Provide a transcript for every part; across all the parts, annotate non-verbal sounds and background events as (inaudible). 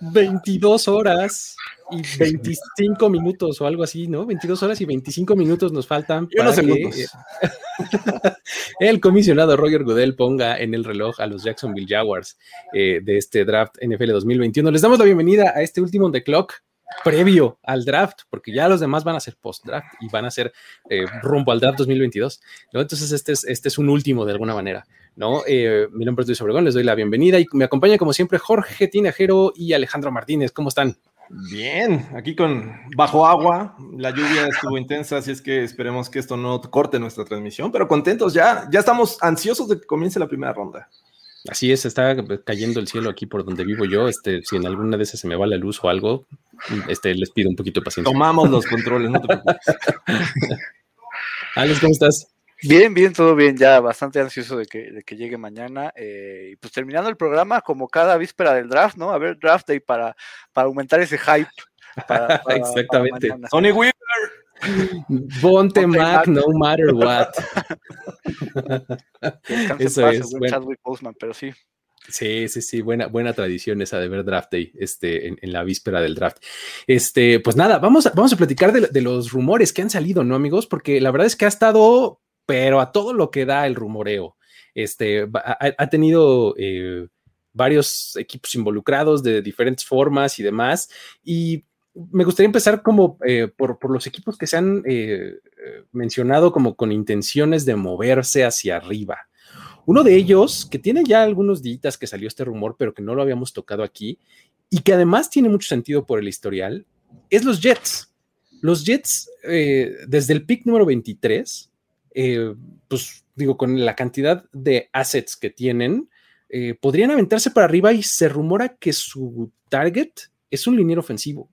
22 horas y 25 minutos o algo así, ¿no? 22 horas y 25 minutos nos faltan Y para que (laughs) el comisionado Roger Goodell ponga en el reloj a los Jacksonville Jaguars eh, de este draft NFL 2021. Les damos la bienvenida a este último on the clock previo al draft, porque ya los demás van a ser post-draft y van a ser eh, rumbo al draft 2022, ¿no? Entonces este es, este es un último de alguna manera, ¿no? Eh, mi nombre es Luis Obregón, les doy la bienvenida y me acompaña como siempre Jorge Tinajero y Alejandro Martínez. ¿Cómo están? Bien, aquí con bajo agua, la lluvia estuvo intensa, así es que esperemos que esto no corte nuestra transmisión, pero contentos ya, ya estamos ansiosos de que comience la primera ronda. Así es, está cayendo el cielo aquí por donde vivo yo. Este, si en alguna de esas se me va la luz o algo, este, les pido un poquito de paciencia. Tomamos los controles, no te preocupes. (laughs) Alex, ¿cómo estás? Bien, bien, todo bien, ya bastante ansioso de que, de que llegue mañana. eh, y pues terminando el programa, como cada víspera del draft, ¿no? A ver, draft day para, para aumentar ese hype. para- (laughs) para- Exactamente. para. Tony Weaver, Ponte Ponte Mac, Mac. no matter what. (laughs) (laughs) Eso paz, es, bueno. Chadwick Boseman, pero sí. Sí, sí, sí, buena, buena tradición esa de ver draft day este, en, en la víspera del draft. Este, pues nada, vamos a, vamos a platicar de, de los rumores que han salido, ¿no, amigos? Porque la verdad es que ha estado, pero a todo lo que da el rumoreo. Este, ha, ha tenido eh, varios equipos involucrados de diferentes formas y demás. Y me gustaría empezar como eh, por, por los equipos que se han eh, eh, mencionado como con intenciones de moverse hacia arriba. Uno de ellos, que tiene ya algunos días que salió este rumor, pero que no lo habíamos tocado aquí, y que además tiene mucho sentido por el historial, es los Jets. Los Jets, eh, desde el pick número 23, eh, pues digo, con la cantidad de assets que tienen, eh, podrían aventarse para arriba y se rumora que su target es un liniero ofensivo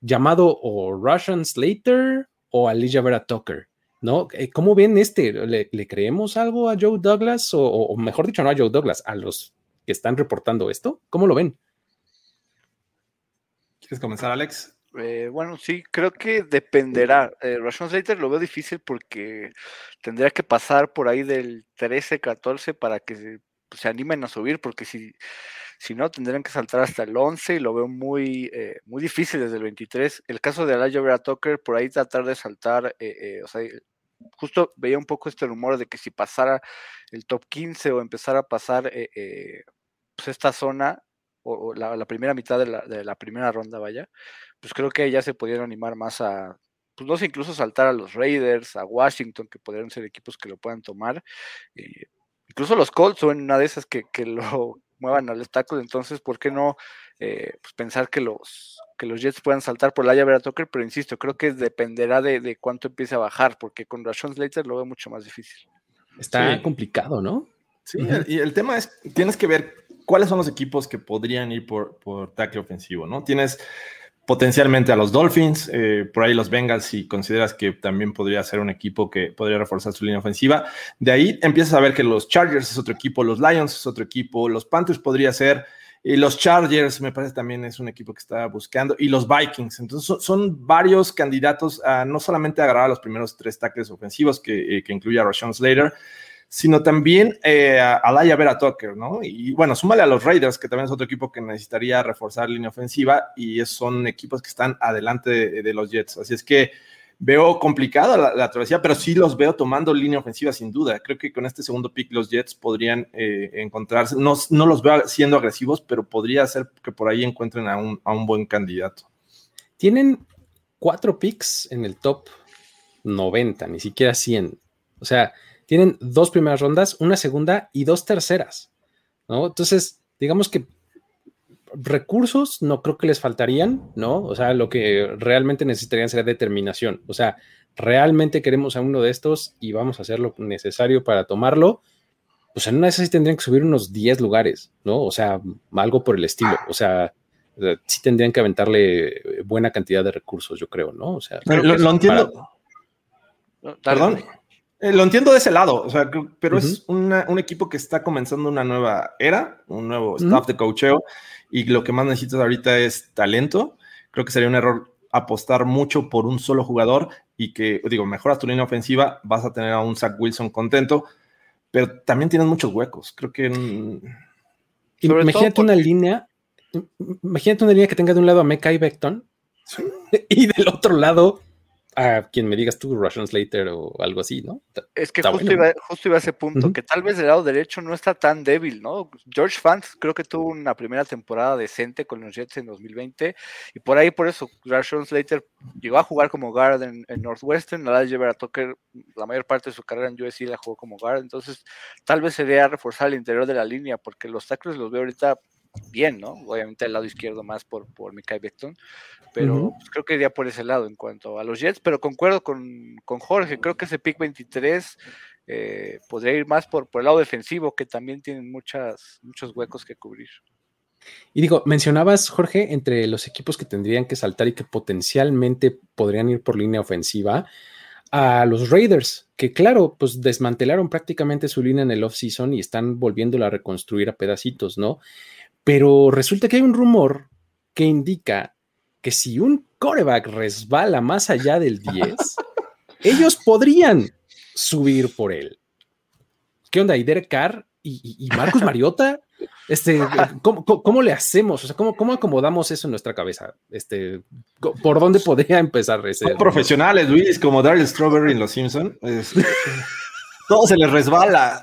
llamado o Russian Slater o Alicia Vera Tucker. ¿No? Eh, ¿Cómo ven este? ¿Le, creemos algo a Joe Douglas? O- o mejor dicho, no a Joe Douglas, a los que están reportando esto. ¿Cómo lo ven? ¿quieres comenzar, Alex? Eh, bueno, sí, creo que dependerá. Eh, Slater lo veo difícil porque tendría que pasar por ahí del 13, 14 para que se, pues, se animen a subir, porque si, si no, tendrían que saltar hasta el 11 y lo veo muy, eh, muy difícil desde el 23. El caso de Elijah Vera Tucker, por ahí tratar de saltar, eh, eh, o sea, justo veía un poco este rumor de que si pasara el top 15 o empezara a pasar pues esta zona, o, la, primera mitad de la primera ronda, vaya, pues creo que ya se pudieron animar más a, pues no sé, incluso saltar a los Raiders, a Washington, que podrían ser equipos que lo puedan tomar. eh, incluso los Colts son una de esas que, que lo (laughs) muevan al obstáculo, entonces, ¿por qué no eh, pues pensar que los, que los Jets puedan saltar por la llave Tucker? Pero insisto, creo que dependerá de, de cuánto empiece a bajar, porque con Rashawn Slater lo veo mucho más difícil. Está Sí. complicado, ¿no? Sí, y el tema es, tienes que ver cuáles son los equipos que podrían ir por, por tackle ofensivo, ¿no? Tienes potencialmente a los Dolphins, eh, por ahí los Bengals, si consideras que también podría ser un equipo que podría reforzar su línea ofensiva. De ahí empiezas a ver que los Chargers es otro equipo, los Lions es otro equipo, los Panthers podría ser, y los Chargers me parece también es un equipo que está buscando, y los Vikings. Entonces son, varios candidatos a no solamente agarrar los primeros tres tackles ofensivos, que, eh, que incluye a Rashawn Slater, sino también eh, a Laia Vera Tucker, ¿no? Y bueno, súmale a los Raiders, que también es otro equipo que necesitaría reforzar línea ofensiva, y son equipos que están adelante de, los Jets. Así es que veo complicada la, la travesía, pero sí los veo tomando línea ofensiva sin duda. Creo que con este segundo pick los Jets podrían eh, encontrarse, no, no los veo siendo agresivos, pero podría ser que por ahí encuentren a un, a un buen candidato. Tienen cuatro picks en el top 90, ni siquiera 100. O sea, tienen dos primeras rondas, una segunda y dos terceras. ¿no? Entonces, digamos que recursos no creo que les faltarían, ¿no? O sea, lo que realmente necesitarían sería determinación. O sea, realmente queremos a uno de estos y vamos a hacer lo necesario para tomarlo. Pues en una de esas sí tendrían que subir unos 10 lugares, ¿no? O sea, algo por el estilo. O sea, sí tendrían que aventarle buena cantidad de recursos, yo creo, ¿no? O sea, lo, entiendo. Perdón. Eh, lo entiendo de ese lado, o sea, pero es un equipo que está comenzando una nueva era, un nuevo staff de coacheo, y lo que más necesitas ahorita es talento. Creo que sería un error apostar mucho por un solo jugador y que, digo, mejoras tu línea ofensiva, vas a tener a un Zach Wilson contento, pero también tienes muchos huecos. Creo que. Imagínate una línea, imagínate una línea que tenga de un lado a Mecha y Beckton (laughs) y del otro lado a quien me digas tú, Russian Slater o algo así, ¿no? Es que justo, iba, justo, iba, a ese punto, que tal vez del lado derecho no está tan débil, ¿no? George Fant creo que tuvo una primera temporada decente con los Jets en 2020, y por ahí, por eso, Russian Slater llegó a jugar como guard en, Northwestern, la llevar a Tucker la mayor parte de su carrera en USC la jugó como guard, entonces tal vez sería reforzar el interior de la línea, porque los tackles los veo ahorita bien, ¿no? Obviamente el lado izquierdo más por, por Mikael Beckton, pero pues, creo que iría por ese lado en cuanto a los Jets, pero concuerdo con, Jorge, creo que ese pick 23 eh, podría ir más por, por el lado defensivo, que también tienen muchas, muchos huecos que cubrir. Y digo, mencionabas, Jorge, entre los equipos que tendrían que saltar y que potencialmente podrían ir por línea ofensiva, a los Raiders, que claro, pues desmantelaron prácticamente su línea en el off-season y están volviéndola a reconstruir a pedacitos, ¿no? Pero resulta que hay un rumor que indica que si un coreback resbala más allá del 10, (laughs) ellos podrían subir por él. ¿Qué onda? ¿Y Derek Carr y, Marcus Mariota? Este, ¿cómo, le hacemos? O sea, ¿cómo, ¿cómo, acomodamos eso en nuestra cabeza? Este, ¿Por dónde podría empezar ese? Profesionales, Luis, como Daryl Strawberry en Los Simpsons. (laughs) todo se les resbala.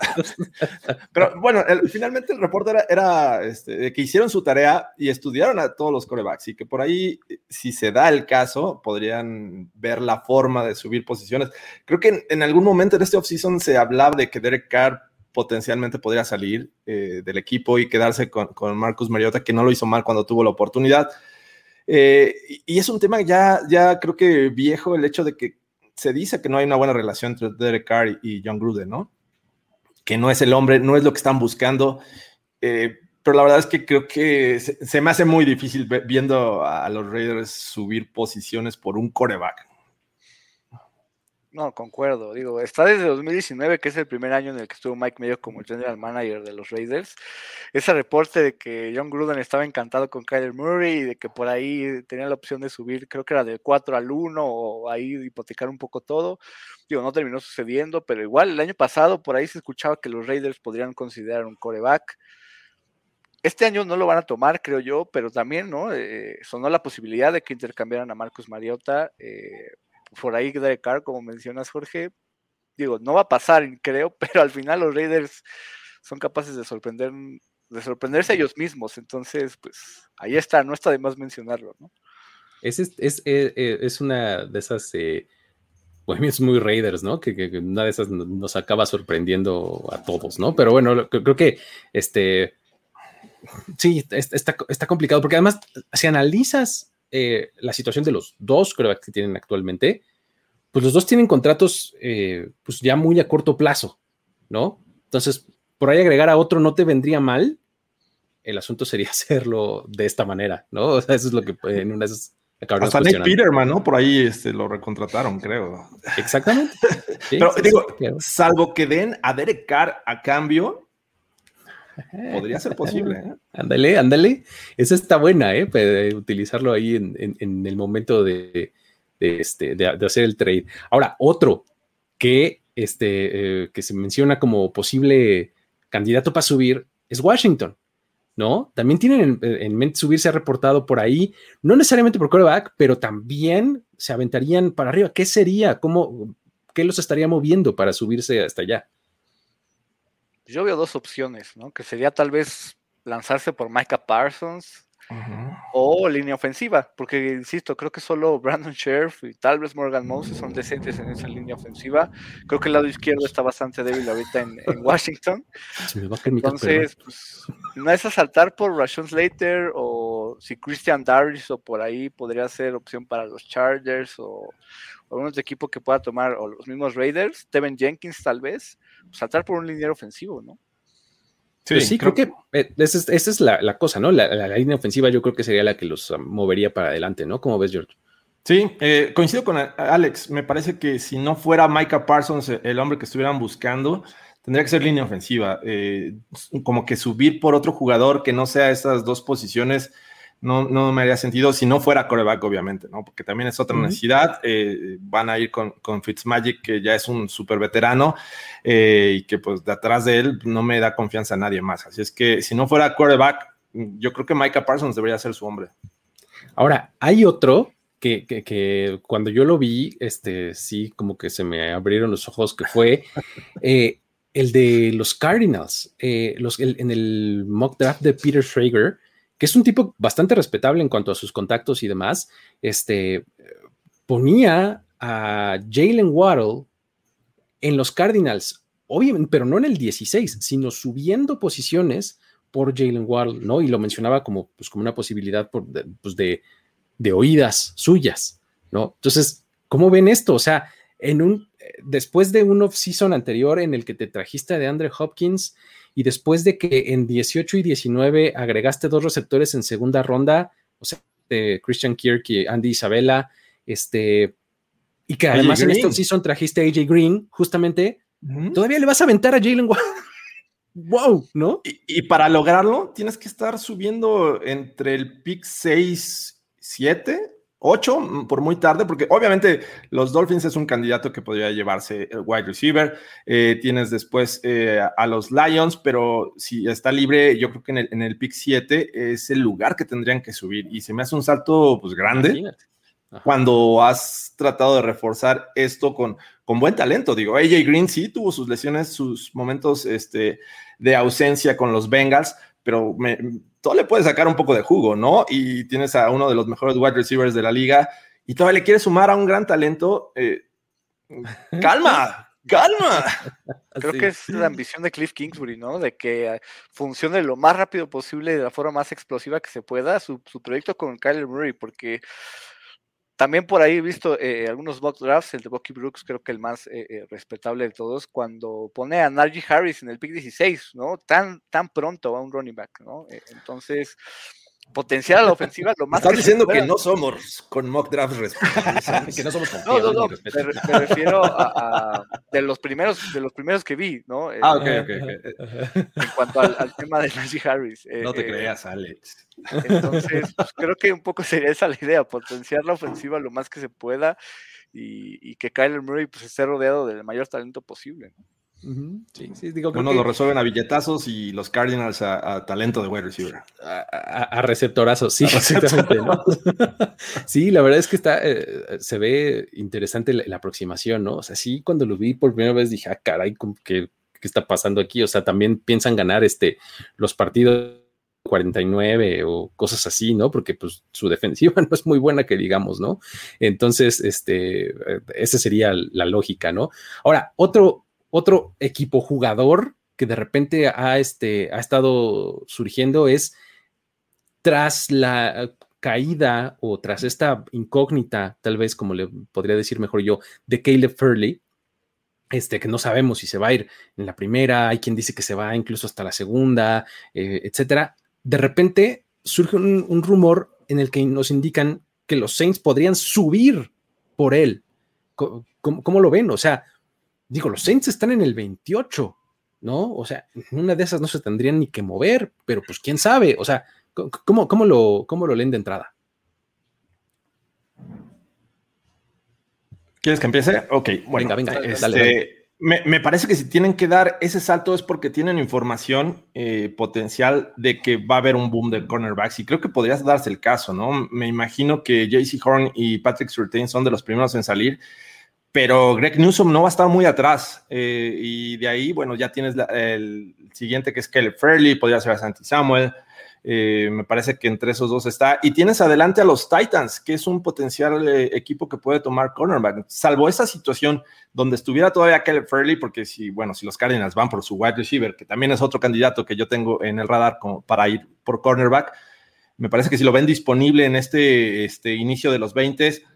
(laughs) Pero bueno, finalmente el reporte era, este, que hicieron su tarea y estudiaron a todos los corebacks y que por ahí, si se da el caso, podrían ver la forma de subir posiciones. Creo que en, algún momento en este offseason se hablaba de que Derek Carr potencialmente podría salir eh, del equipo y quedarse con, Marcus Mariota, que no lo hizo mal cuando tuvo la oportunidad. Eh, y es un tema ya, ya creo que viejo el hecho de que se dice que no hay una buena relación entre Derek Carr y John Gruden, ¿no? Que no es el hombre, no es lo que están buscando. Eh, pero la verdad es que creo que se, me hace muy difícil viendo a, los Raiders subir posiciones por un coreback. No, concuerdo. Digo, está desde 2019, que es el primer año en el que estuvo Mike Mayo como general manager de los Raiders. Ese reporte de que John Gruden estaba encantado con Kyler Murray y de que por ahí tenía la opción de subir, creo que era del 4 al 1 o ahí hipotecar un poco todo. Digo, no terminó sucediendo, pero igual el año pasado por ahí se escuchaba que los Raiders podrían considerar un coreback. Este año no lo van a tomar, creo yo, pero también, ¿no? Eh, sonó la posibilidad de que intercambiaran a Marcus Mariota. Eh, por ahí de Carr, como mencionas, Jorge. Digo, no va a pasar, creo, (laughs) pero al final los Raiders son capaces de sorprender, de sorprenderse ellos mismos. Entonces, pues ahí está, no está de más mencionarlo, ¿no? Es, es, es, eh, eh, una de esas eh, es muy Raiders, ¿no? Que, que, una de esas nos acaba sorprendiendo a todos, ¿no? Pero bueno, creo que este sí, está, está complicado, porque además, si analizas eh, la situación de los dos creo que tienen actualmente, pues los dos tienen contratos eh, pues ya muy a corto plazo, ¿no? Entonces, por ahí agregar a otro no te vendría mal. El asunto sería (laughs) hacerlo de esta manera, ¿no? O sea, eso es lo que en una de esas hasta Nick Peterman, ¿no? Por ahí este, lo recontrataron, creo. Exactamente. (laughs) Pero digo, salvo que den a Derek Carr a cambio, Podría ser posible. ¿eh? (laughs) Ándale, ándale. Esa está buena, ¿eh? utilizarlo ahí en, el momento de, este, de, hacer el trade. Ahora, otro que, este, eh, que se menciona como posible candidato para subir es Washington. ¿no? También tienen en, mente subir, se ha reportado por ahí, no necesariamente por quarterback, pero también se aventarían para arriba. ¿Qué sería? ¿Cómo, qué los estaría moviendo para subirse hasta allá? Yo veo dos opciones, ¿no? Que sería tal vez lanzarse por Micah Parsons, o línea ofensiva, porque insisto, creo que solo Brandon Sheriff y tal vez Morgan Moses son decentes en esa línea ofensiva. Creo que el lado izquierdo está bastante débil ahorita en, Washington. Entonces, pues, no es asaltar por Rashon Slater o si Christian Darius o por ahí podría ser opción para los Chargers o, algunos de equipo que pueda tomar, o los mismos Raiders, Tevin Jenkins tal vez, pues, saltar por un liniero ofensivo, ¿no? Sí, sí creo, que eh, esa es, la, cosa, ¿no? La, línea ofensiva yo creo que sería la que los um, movería para adelante, ¿no? ¿Cómo ves, George? Sí, eh, coincido con Alex. Me parece que si no fuera Micah Parsons el hombre que estuvieran buscando, tendría que ser línea ofensiva. Eh, como que subir por otro jugador que no sea esas dos posiciones no, no me haría sentido si no fuera coreback, obviamente, ¿no? Porque también es otra necesidad. Eh, van a ir con, con, Fitzmagic, que ya es un súper veterano, eh, y que pues de atrás de él no me da confianza a nadie más. Así es que si no fuera coreback, yo creo que Micah Parsons debería ser su hombre. Ahora, hay otro que, que, cuando yo lo vi, este, sí, como que se me abrieron los ojos, que fue (laughs) eh, el de los Cardinals. los, en el mock draft de Peter Schrager, que es un tipo bastante respetable en cuanto a sus contactos y demás, este, ponía a Jalen Waddle en los Cardinals, obviamente, pero no en el 16, sino subiendo posiciones por Jalen Waddle, ¿no? Y lo mencionaba como, pues, como una posibilidad de, pues de, oídas suyas, ¿no? Entonces, ¿cómo ven esto? O sea, en un, después de un off-season anterior en el que te trajiste de Andre Hopkins, y después de que en 18 y 19 agregaste dos receptores en segunda ronda, o sea, de Christian Kirk y Andy Isabella, este, y que además en esta season trajiste a AJ Green, justamente, todavía le vas a aventar a Jalen (laughs) Wow, ¿no? Y, y, para lograrlo, tienes que estar subiendo entre el pick 6, 7 8 mm, por muy tarde, porque obviamente los Dolphins es un candidato que podría llevarse el wide receiver. Eh, tienes después eh, a los Lions, pero si está libre, yo creo que en el, en el pick 7 es el lugar que tendrían que subir. Y se me hace un salto pues grande. Cuando has tratado de reforzar esto con, con buen talento, digo, AJ Green sí tuvo sus lesiones, sus momentos este, de ausencia con los Bengals, pero me, todo le puede sacar un poco de jugo, ¿no? Y tienes a uno de los mejores wide receivers de la liga y todavía le quieres sumar a un gran talento. Eh, calma, (laughs) calma. Creo que es la ambición de Cliff Kingsbury, ¿no? De que funcione lo más rápido posible de la forma más explosiva que se pueda su, su proyecto con Kyler Murray, porque también por ahí he visto eh, algunos mock drafts, el de Bucky Brooks, creo que el más eh, eh, respetable de todos, cuando pone a Najee Harris en el pick 16, ¿no? Tan, tan pronto a un running back, ¿no? entonces, potencial a la ofensiva lo más. Estás diciendo que no somos con mock drafts respetables, (laughs) que no somos No, no, no. Me, refiero a, de los primeros, de los primeros que vi, ¿no? Ah, ok, ok, En cuanto al, tema de Najee Harris. no te creas, Alex. Entonces, pues, creo que un poco sería esa la idea, potenciar la ofensiva lo más que se pueda y, que Kyler Murray pues, esté rodeado del mayor talento posible. Sí, sí, digo, Uno lo resuelven a billetazos y los Cardinals a, talento de wide receiver. A, receptorazos, sí, (laughs) exactamente. (laughs) sí, la verdad es que está, eh, se ve interesante la, aproximación, ¿no? O sea, sí, cuando lo vi por primera vez dije, ah, caray, ¿qué, ¿qué está pasando aquí? O sea, también piensan ganar este, los partidos 49 o cosas así, ¿no? Porque pues su defensiva (laughs) no es muy buena que digamos, ¿no? Entonces, este, eh, esa sería la lógica, ¿no? Ahora, otro, otro equipo jugador que de repente ha, este, ha estado surgiendo es tras la caída o tras esta incógnita, tal vez como le podría decir mejor yo, de Caleb Furley, este, que no sabemos si se va a ir en la primera, hay quien dice que se va incluso hasta la segunda, eh, etcétera de repente surge un, rumor en el que nos indican que los Saints podrían subir por él. ¿Cómo, lo ven? O sea, digo, los Saints están en el 28, ¿no? O sea, una de esas no se tendrían ni que mover, pero pues quién sabe. O sea, ¿cómo, cómo, lo, cómo lo leen de entrada? ¿Quieres que empiece? Ok, bueno, venga, venga, este, me, parece que si tienen que dar ese salto es porque tienen información eh, potencial de que va a haber un boom de cornerbacks y creo que podría darse el caso, ¿no? Me imagino que JC Horn y Patrick Surtain son de los primeros en salir, pero Greg Newsom no va a estar muy atrás eh, y de ahí, bueno, ya tienes el siguiente que es Caleb Fairley, podría ser a Santi Samuel, Eh, me parece que entre esos dos está. Y tienes adelante a los Titans, que es un potencial eh, equipo que puede tomar cornerback. Salvo esa situación donde estuviera todavía Caleb Fairley, porque si, bueno, si los Cardinals van por su wide receiver, que también es otro candidato que yo tengo en el radar para ir por cornerback, me parece que si lo ven disponible en este, este inicio de los 20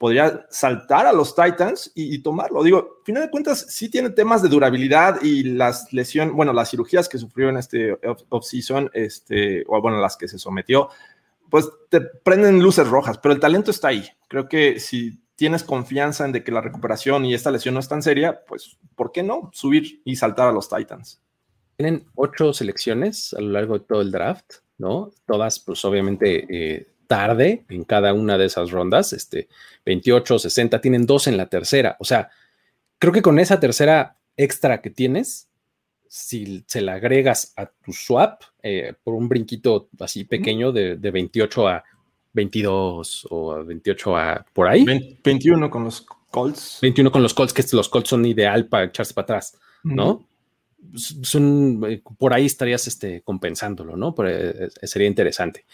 podría saltar a los Titans y, tomarlo. Digo, final de cuentas, sí tiene temas de durabilidad y las lesiones, bueno, las cirugías que sufrió en este off-season, este, o bueno, las que se sometió, pues te prenden luces rojas, pero el talento está ahí. Creo que si tienes confianza en de que la recuperación y esta lesión no es tan seria, pues, ¿por qué no subir y saltar a los Titans? Tienen ocho selecciones a lo largo de todo el draft, ¿no? Todas, pues, obviamente, eh, tarde en cada una de esas rondas, este, 28, 60, tienen dos en la tercera. O sea, creo que con esa tercera extra que tienes, si se la agregas a tu swap eh, por un brinquito así pequeño de, 28 a 22 o a 28 a por ahí. 21 con los Colts. 21 con los Colts, que los Colts son ideal para echarse para atrás, ¿no? Son, eh, por ahí estarías este, compensándolo, ¿no? Eh, eh, sería interesante.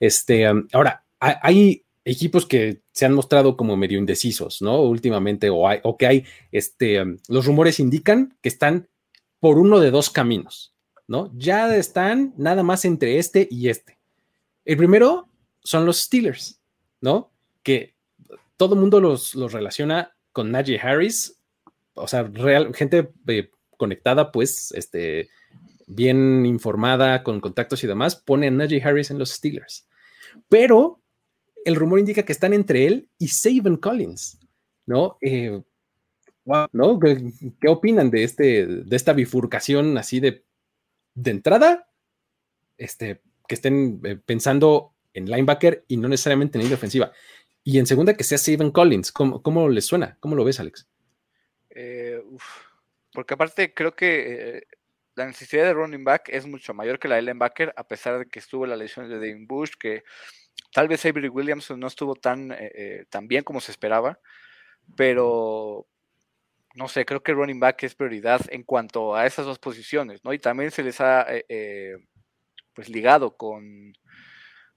Este, ahora, hay equipos que se han mostrado como medio indecisos, ¿no? Últimamente, o, hay, o que hay, este, los rumores indican que están por uno de dos caminos, ¿no? Ya están nada más entre este y este. El primero son los Steelers, ¿no? Que todo el mundo los, los relaciona con Najee Harris, o sea, real, gente conectada, pues, este, bien informada, con contactos y demás, pone a Najee Harris en los Steelers. Pero el rumor indica que están entre él y Saban Collins, ¿no? Eh, ¿no? ¿Qué, opinan de, este, de esta bifurcación así de, de entrada? Este, que estén eh, pensando en linebacker y no necesariamente en línea ofensiva. Y en segunda, que sea Saban Collins. ¿Cómo, cómo les suena? ¿Cómo lo ves, Alex? Eh, porque aparte creo que eh, la necesidad de running back es mucho mayor que la de linebacker, a pesar de que estuvo la lesión de Devin Bush, que tal vez Avery Williams no estuvo tan, eh, eh, tan bien como se esperaba, pero no sé, creo que running back es prioridad en cuanto a esas dos posiciones, ¿no? Y también se les ha pues ligado con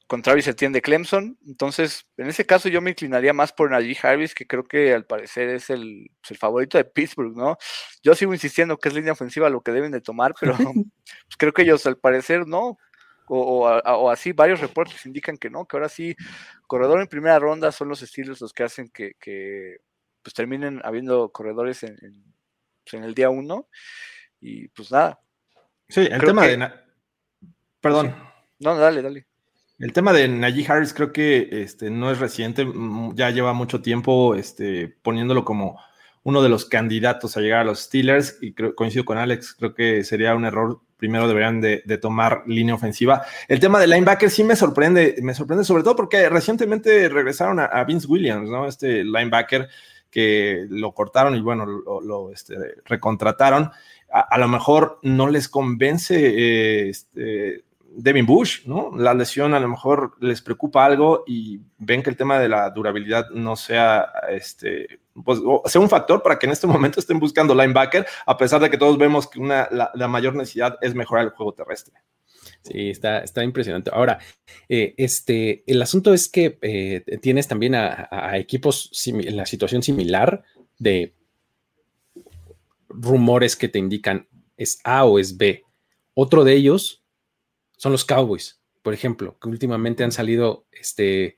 con Travis Etienne de Clemson. Entonces, en ese caso yo me inclinaría más por Najee Harris, que creo que al parecer es el, pues, el, favorito de Pittsburgh, ¿no? Yo sigo insistiendo que es línea ofensiva lo que deben de tomar, pero (laughs) pues, creo que ellos al parecer no. O, así varios reportes indican que no, que ahora sí, corredor en primera ronda son los estilos los que hacen que, pues terminen habiendo corredores en, pues, en, el día uno. Y pues nada. Sí, el tema de... Perdón. No, dale, dale. El tema de Najee Harris creo que este, no es reciente, ya lleva mucho tiempo este, poniéndolo como uno de los candidatos a llegar a los Steelers y coincido con Alex, creo que sería un error. Primero deberían de, tomar línea ofensiva. El tema de linebacker sí me sorprende, me sorprende sobre todo porque recientemente regresaron a, Vince Williams, ¿no? Este linebacker que lo cortaron y bueno, lo, este, recontrataron. A, lo mejor no les convence eh, este, Devin Bush, ¿no? La lesión a lo mejor les preocupa algo y ven que el tema de la durabilidad no sea, este, pues, sea un factor para que en este momento estén buscando linebacker, a pesar de que todos vemos que una, la, mayor necesidad es mejorar el juego terrestre. Sí, está, está impresionante. Ahora, eh, este, el asunto es que eh, tienes también a, equipos en la situación similar de rumores que te indican es A o es B. Otro de ellos son los Cowboys, por ejemplo, que últimamente han salido este,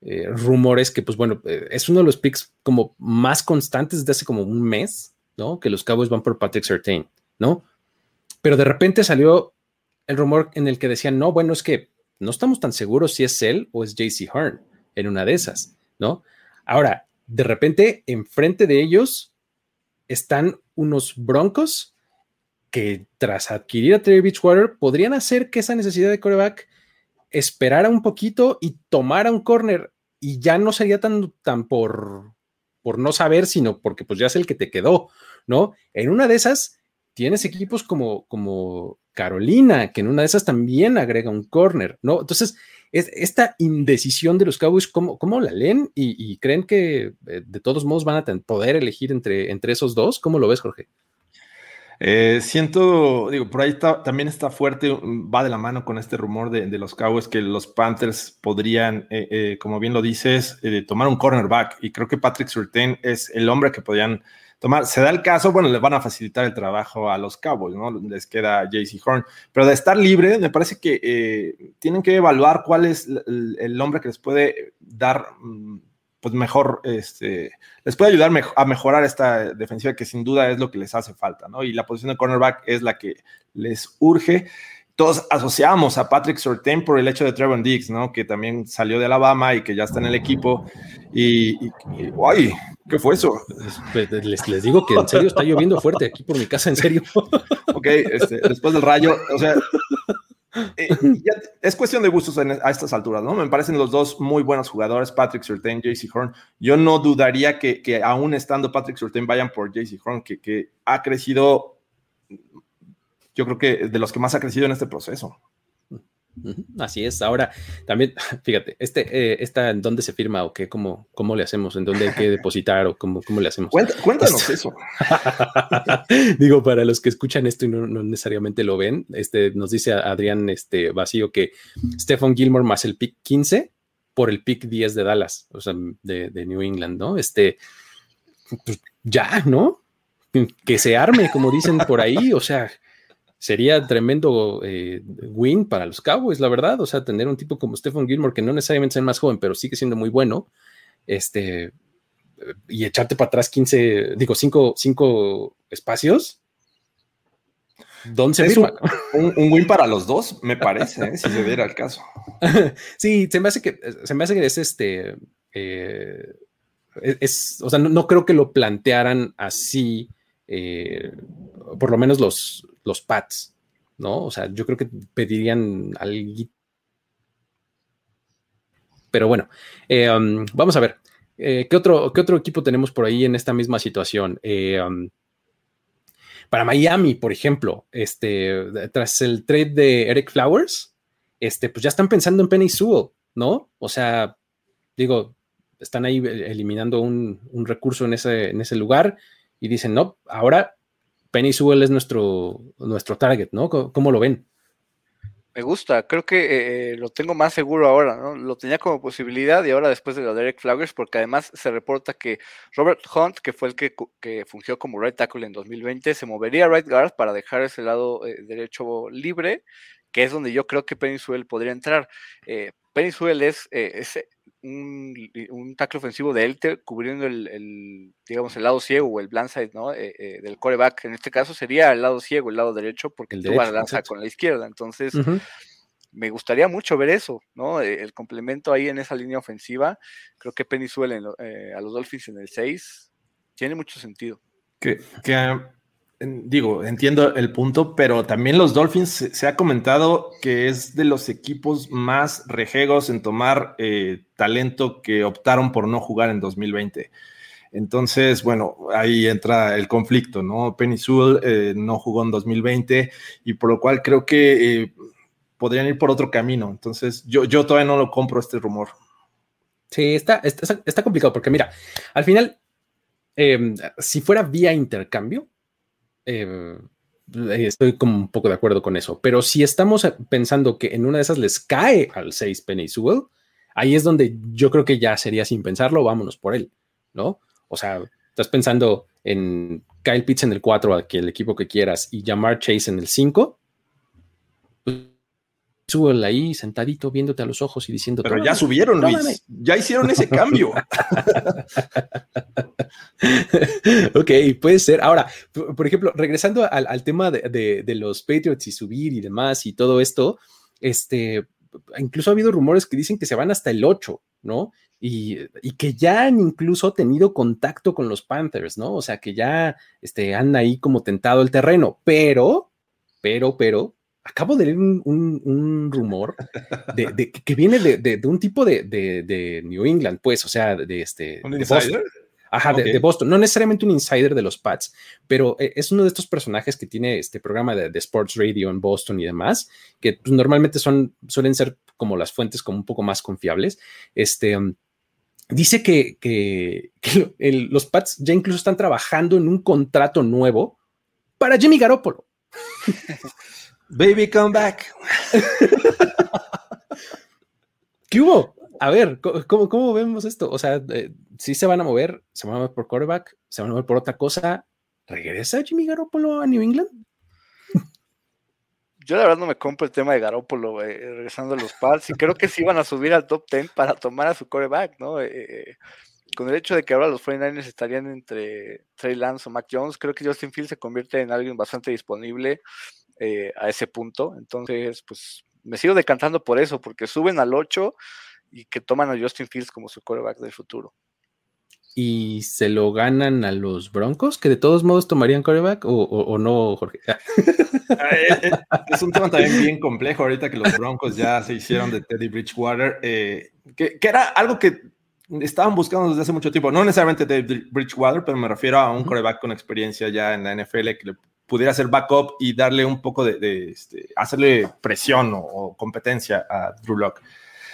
eh, rumores que, pues bueno, eh, es uno de los picks como más constantes desde hace como un mes, ¿no? Que los Cowboys van por Patrick Sertain, ¿no? Pero de repente salió el rumor en el que decían, no, bueno, es que no estamos tan seguros si es él o es JC Hearn en una de esas, ¿no? Ahora, de repente, enfrente de ellos están unos Broncos que tras adquirir a Terry Beachwater podrían hacer que esa necesidad de coreback esperara un poquito y tomara un corner y ya no sería tan, tan por, por no saber, sino porque pues ya es el que te quedó, ¿no? En una de esas tienes equipos como, como Carolina, que en una de esas también agrega un corner, ¿no? Entonces, es, esta indecisión de los Cowboys, ¿cómo, cómo la leen? ¿Y, creen que eh, de todos modos van a poder elegir entre, entre esos dos? ¿Cómo lo ves, Jorge? Eh, siento, digo, por ahí está, también está fuerte, va de la mano con este rumor de, los Cowboys que los Panthers podrían, eh, eh, como bien lo dices, tomar un cornerback. Y creo que Patrick Surtain es el hombre que podrían tomar. Se da el caso, bueno, le van a facilitar el trabajo a los Cowboys, ¿no? Les queda JC Horn. Pero de estar libre, me parece que tienen que evaluar cuál es el, hombre que les puede dar. Pues mejor, este, les puede ayudar a mejorar esta defensiva que sin duda es lo que les hace falta, ¿no? Y la posición de cornerback es la que les urge. Todos asociamos a Patrick Sortain por el hecho de Trevor Diggs, ¿no? Que también salió de Alabama y que ya está en el equipo. Y, y, ¡ay! ¿Qué fue eso? Les, les, digo que en serio está lloviendo fuerte aquí por mi casa, en serio. ok, este, después del rayo, o sea, eh, es cuestión de gustos a estas alturas, ¿no? Me parecen los dos muy buenos jugadores, Patrick Surtain, JC Horn. Yo no dudaría que, que aún estando Patrick Surtain vayan por JC Horn, que, que ha crecido, yo creo que de los que más ha crecido en este proceso. Así es. Ahora, también, (laughs) fíjate, este, eh, esta, ¿en dónde se firma o qué? ¿Cómo, cómo le hacemos? ¿En dónde hay que depositar o cómo, cómo le hacemos? Cuéntanos este, eso. (laughs) Digo, para los que escuchan esto y no, necesariamente lo ven, este, nos dice Adrián este, Vacío que Stephen Gilmore más el pick 15 por el pick 10 de Dallas, o sea, de, de New England, ¿no? Este, pues ya, ¿no? Que se arme, como dicen por ahí, o sea, sería tremendo eh, win para los Cowboys, la verdad. O sea, tener un tipo como Stephen Gilmore, que no necesariamente es más joven, pero sigue siendo muy bueno, este, y echarte para atrás 15, digo, 5 cinco, espacios. ¿Dónde se firma? Un, win para los dos, me parece, ¿eh? si se diera el caso. (laughs) sí, se me hace que, se me hace que es este. Eh, es, o sea, no, creo que lo plantearan así, por lo menos los, los Pats, ¿no? O sea, yo creo que pedirían algo. Pero bueno, eh, um, vamos a ver. Eh, ¿qué, otro, ¿Qué otro equipo tenemos por ahí en esta misma situación? Eh, um, para Miami, por ejemplo, este, tras el trade de Eric Flowers, este, pues ya están pensando en Penny Sewell, ¿no? O sea, digo, están ahí eliminando un, un recurso en ese, en ese lugar y dicen, no, ahora Penny Sewell es nuestro, nuestro target, ¿no? ¿Cómo, lo ven? Me gusta, creo que eh, lo tengo más seguro ahora, ¿no? Lo tenía como posibilidad y ahora después de de Derek Flowers, porque además se reporta que Robert Hunt, que fue el que, que fungió como right tackle en 2020, se movería a right guard para dejar ese lado eh, derecho libre, que es donde yo creo que Penny Sewell podría entrar. Eh, Penny Sewell es, ese un, un tackle ofensivo de élite cubriendo el, digamos, el lado ciego o el blindside, ¿no? Eh, eh, del coreback. En este caso sería el lado ciego, el lado derecho, porque el tú lanza con la izquierda. Entonces, me gustaría mucho ver eso, ¿no? Eh, el complemento ahí en esa línea ofensiva. Creo que Penny suele a los Dolphins en el 6 tiene mucho sentido. Que, que digo, entiendo el punto, pero también los Dolphins se, ha comentado que es de los equipos más rejegos en tomar eh, talento que optaron por no jugar en 2020. Entonces, bueno, ahí entra el conflicto, ¿no? Penny Sewell eh, no jugó en 2020 y por lo cual creo que eh, podrían ir por otro camino. Entonces, yo, yo todavía no lo compro este rumor. Sí, está, está, está complicado porque mira, al final, em, si fuera vía intercambio, Em, estoy como un poco de acuerdo con eso. Pero si estamos pensando que en una de esas les cae al 6 Penny Sewell, ahí es donde yo creo que ya sería sin pensarlo, vámonos por él, ¿no? O sea, estás pensando en Kyle Pitts en el 4, aquí el equipo que quieras, y Jamar Chase en el 5, Sewell ahí sentadito viéndote a los ojos y diciendo. Pero ya subieron, Luis. Ya hicieron ese cambio. (laughs) ok, puede ser. Ahora, por ejemplo, regresando al, tema de, los Patriots y subir y demás y todo esto, este, incluso ha habido rumores que dicen que se van hasta el 8, ¿no? Y, que ya han incluso tenido contacto con los Panthers, ¿no? O sea, que ya este, han ahí como tentado el terreno, pero, pero, pero, acabo de leer un, rumor de, que viene de, un tipo de, New England, pues, o sea, de este. ¿Un Boston. Ajá, de, Boston. No necesariamente un insider de los Pats, pero eh, es uno de estos personajes que tiene este programa de, Sports Radio en Boston y demás, que pues, normalmente son, suelen ser como las fuentes como un poco más confiables. Este. Um, dice que, los Pats ya incluso están trabajando en un contrato nuevo para Jimmy Garoppolo. (laughs) Baby, come back. (laughs) ¿Qué hubo? A ver, ¿cómo, cómo vemos esto? O sea, eh, si se van a mover, se van a mover por quarterback, se van a mover por otra cosa. ¿Regresa Jimmy Garoppolo a New England? Yo la verdad no me compro el tema de Garoppolo regresando a los Pats y creo que sí van a subir al top 10 para tomar a su quarterback, ¿no? Eh, eh, con el hecho de que ahora los 49ers estarían entre Trey Lance o Mac Jones, creo que Justin Fields se convierte en alguien bastante disponible eh, a ese punto. Entonces, pues me sigo decantando por eso, porque suben al 8 y que toman a Justin Fields como su quarterback del futuro y se lo ganan a los Broncos, que de todos modos tomarían coreback o, no, Jorge. (laughs) Ah, eh, es un tema también bien complejo ahorita que los Broncos ya se hicieron de Teddy Bridgewater, eh, que, era algo que estaban buscando desde hace mucho tiempo, no necesariamente Teddy Bridgewater, pero me refiero a un coreback con experiencia ya en la NFL que le pudiera hacer backup y darle un poco de, este, hacerle presión o, competencia a Drew Locke.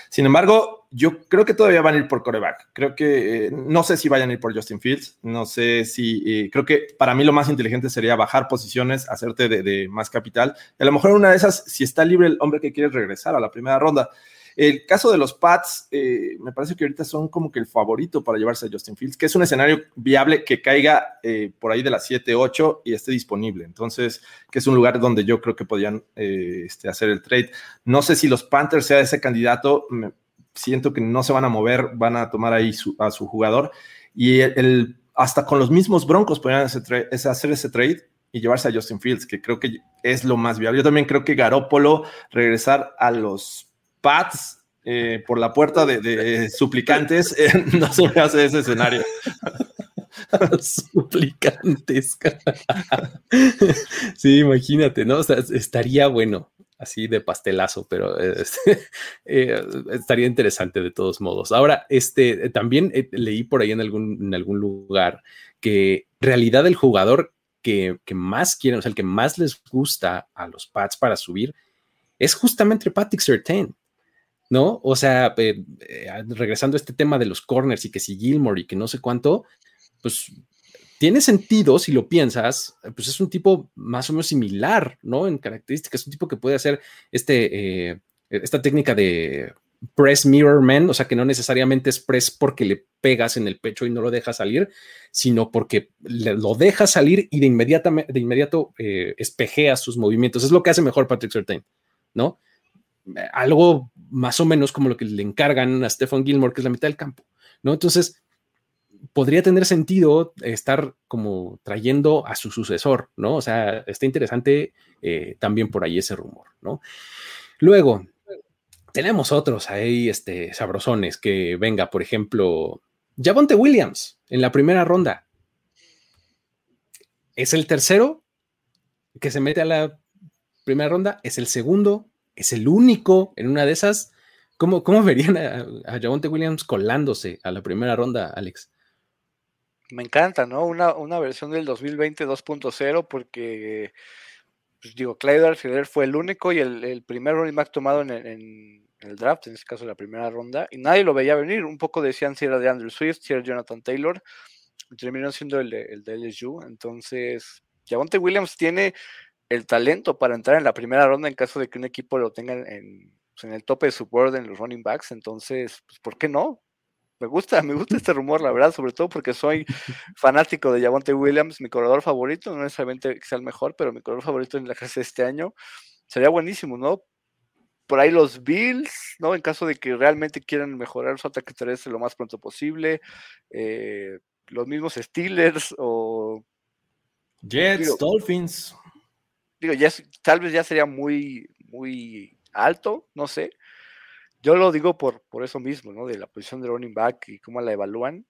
Sin embargo, yo creo que todavía van a ir por coreback. Creo que eh, no sé si vayan a ir por Justin Fields. No sé si. Eh, creo que para mí lo más inteligente sería bajar posiciones, hacerte de, más capital. a lo mejor una de esas, si está libre el hombre que quiere regresar a la primera ronda, el caso de los Pats, eh, me parece que ahorita son como que el favorito para llevarse a Justin Fields, que es un escenario viable que caiga eh, por ahí de las 7-8 y esté disponible. Entonces, que es un lugar donde yo creo que podrían eh, este, hacer el trade. No sé si los Panthers sea ese candidato, siento que no se van a mover, van a tomar ahí a su jugador. Y el, hasta con los mismos Broncos podrían hacer, hacer ese trade y llevarse a Justin Fields, que creo que es lo más viable. Yo también creo que Garópolo regresar a los Pats eh, por la puerta de, suplicantes, eh, (laughs) no se me hace ese escenario. suplicantes. sí, imagínate, ¿no? O sea, estaría bueno, así de pastelazo, pero eh, (laughs) estaría interesante de todos modos. Ahora, este, también leí por ahí en algún, en algún lugar que realidad el jugador que, que, más quieren, o sea, el que más les gusta a los Pats para subir es justamente Patrick Sertain. ¿No? O sea, eh, eh, regresando a este tema de los corners y que si Gilmore y que no sé cuánto, pues tiene sentido si lo piensas, pues es un tipo más o menos similar, ¿no? En características, un tipo que puede hacer este, eh, esta técnica de press mirror man, o sea, que no necesariamente es press porque le pegas en el pecho y no lo dejas salir, sino porque lo dejas salir y de, de inmediato espejeas sus movimientos. Es lo que hace mejor Patrick Surtain, ¿no? Algo más o menos como lo que le encargan a Stephen Gilmore, que es la mitad del campo, ¿no? Entonces, podría tener sentido estar como trayendo a su sucesor, ¿no? O sea, está interesante eh, también por ahí ese rumor, ¿no? Luego, tenemos otros ahí, este, sabrosones, que venga, por ejemplo, Javonte Williams en la primera ronda. Es el tercero que se mete a la primera ronda, es el segundo es el único en una de esas. ¿Cómo, cómo (laughs) verían a, a Javonte Williams colándose a la primera ronda, Alex? Me encanta, ¿no? Una, una versión del 2020 2.0 porque, pues digo, Clyde Arcelor fue el único y el, primer running tomado en, el draft, en este caso la primera ronda, y nadie lo veía venir. Un poco decían si era de Andrew Swift, si era Jonathan Taylor, terminó siendo el de, el de LSU. Entonces, Javonte Williams tiene el talento para entrar en la primera ronda en caso de que un equipo lo tenga en, pues, el tope de su board en los running backs. Entonces, pues, ¿por qué no? Me gusta, me gusta este rumor, la verdad, sobre todo porque soy (laughs) fanático de Javonte Williams, mi corredor favorito, no necesariamente que sea el mejor, pero mi corredor favorito en la clase de este año. Sería buenísimo, ¿no? Por ahí los Bills, ¿no? En caso de que realmente quieran mejorar su ataque terrestre lo más pronto posible. Eh, los mismos Steelers o... Jets, Dolphins digo, ya, tal vez ya sería muy, muy alto, no sé. Yo lo digo por, por eso mismo, ¿no? De la posición de running back y cómo la evalúan.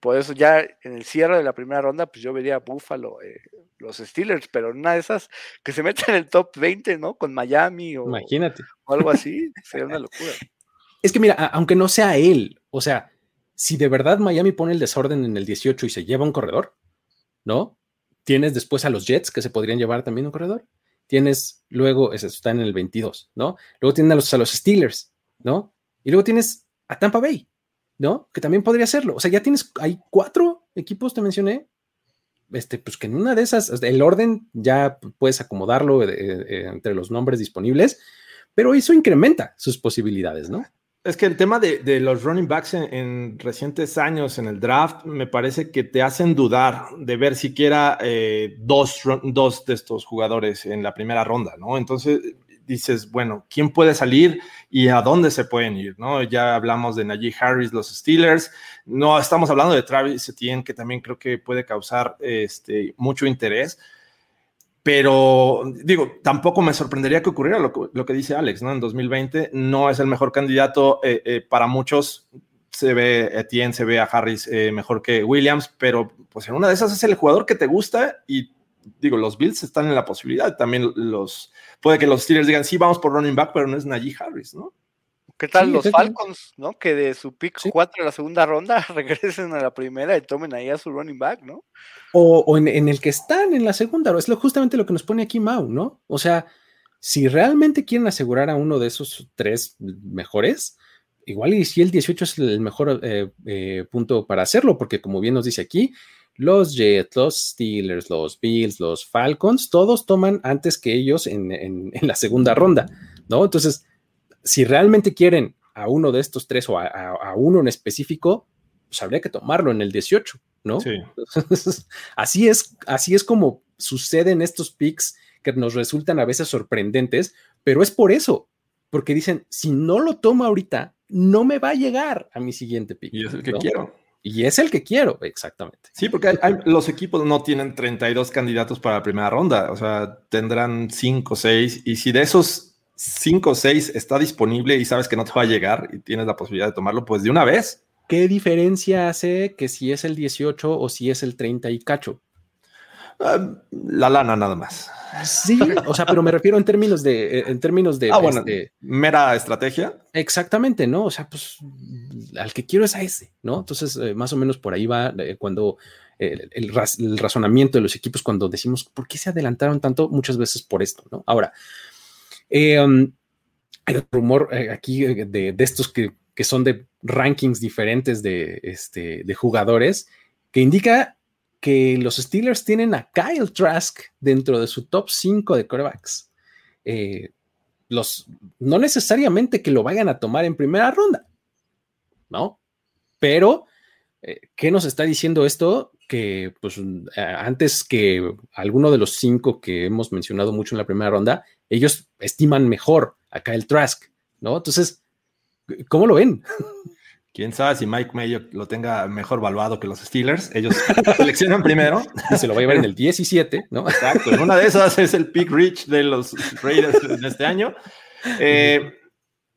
Por eso ya en el cierre de la primera ronda, pues yo vería a Buffalo, eh, los Steelers, pero una de esas que se (laughs) meten en el top 20, ¿no? Con Miami o, Imagínate. o algo así, sería una locura. (laughs) Es que mira, aunque no sea él, o sea, si de verdad Miami pone el desorden en el 18 y se lleva un corredor, ¿no? Tienes después a los Jets que se podrían llevar también un corredor. Tienes luego, eso está en el 22, ¿no? Luego tienes a los, a los Steelers, ¿no? Y luego tienes a Tampa Bay, ¿no? Que también podría hacerlo. O sea, ya tienes, hay cuatro equipos, te mencioné, este, pues que en una de esas, el orden ya puedes acomodarlo eh, eh, entre los nombres disponibles, pero eso incrementa sus posibilidades, ¿no? Es que el tema de, los running backs en, recientes años en el draft me parece que te hacen dudar de ver siquiera eh, dos, de estos jugadores en la primera ronda, ¿no? Entonces dices, bueno, ¿quién puede salir y a dónde se pueden ir? ¿no? Ya hablamos de Najee Harris, los Steelers. No estamos hablando de Travis Etienne, que también creo que puede causar este, mucho interés. Pero digo, tampoco me sorprendería que ocurriera lo, que dice Alex, ¿no? En 2020 no es el mejor candidato eh, eh, para muchos. Se ve Etienne, se ve a Harris eh, mejor que Williams, pero pues en una de esas es el jugador que te gusta y digo, los Bills están en la posibilidad. También los, puede que los Steelers digan, sí, vamos por running back, pero no es Najee Harris, ¿no? ¿Qué tal los Falcons, no? Que de su pick 4 de la segunda ronda (laughs) regresen a la primera y tomen ahí a su running back, ¿no? O, en, el que están en la segunda, es lo, justamente lo que nos pone aquí Mau, ¿no? O sea, si realmente quieren asegurar a uno de esos tres mejores, igual y si el 18 es el mejor eh, eh, punto para hacerlo, porque como bien nos dice aquí, los Jets, los Steelers, los Bills, los Falcons, todos toman antes que ellos en, la segunda ronda, ¿no? Entonces, si realmente quieren a uno de estos tres o a, uno en específico, pues habría que tomarlo en el 18, ¿no? Sí. (laughs) así es, así es como suceden estos picks que nos resultan a veces sorprendentes, pero es por eso, porque dicen, si no lo tomo ahorita, no me va a llegar a mi siguiente pick. Y es el que quiero. Y es el que quiero, exactamente. Sí, porque los equipos no tienen 32 candidatos para la primera ronda, o sea, tendrán 5 o 6, y si de esos 5 o 6 está disponible y sabes que no te va a llegar y tienes la posibilidad de tomarlo, pues de una vez. ¿Qué diferencia hace que si es el 18 o si es el 30 y cacho? Ah, la lana nada más. Sí, o sea, pero me refiero en términos de, en términos de, ah, bueno, este, mera estrategia. Exactamente, ¿no? O sea, pues al que quiero es a ese, ¿no? Entonces, eh, más o menos por ahí va eh, cuando el, el, razonamiento de los equipos cuando decimos, ¿por qué se adelantaron tanto? Muchas veces por esto, ¿no? Ahora, eh, um, el rumor aquí de, de estos que, que, son de rankings diferentes de, este, de jugadores, que indica que los Steelers tienen a Kyle Trask dentro de su top 5 de corebacks. Eh, los, no necesariamente que lo vayan a tomar en primera ronda, ¿no? Pero, eh, ¿qué nos está diciendo esto? Que pues eh, antes que alguno de los cinco que hemos mencionado mucho en la primera ronda, ellos estiman mejor a Kyle Trask, ¿no? Entonces, ¿cómo lo ven? (laughs) Quién sabe si Mike Mayo lo tenga mejor valuado que los Steelers. Ellos seleccionan primero. (laughs) Y se lo va a llevar en el 17, ¿no? Exacto. En una de esas es el pick rich de los Raiders en este año. Eh,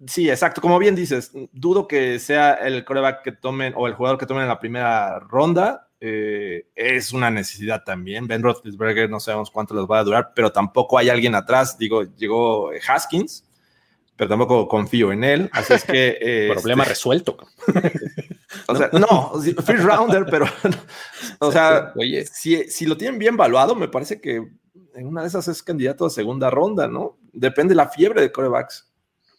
sí, exacto. Como bien dices, dudo que sea el coreback que tomen o el jugador que tomen en la primera ronda. Eh, es una necesidad también. Ben Roethlisberger no sabemos cuánto les va a durar, pero tampoco hay alguien atrás. Digo, llegó Haskins pero tampoco confío en él. Así es que. (laughs) Eh, Problema este, resuelto. (laughs) o sea, no, first rounder, pero. o sea, Oye. Si, si, lo tienen bien valuado, me parece que en una de esas es candidato a segunda ronda, ¿no? Depende de la fiebre de corebacks.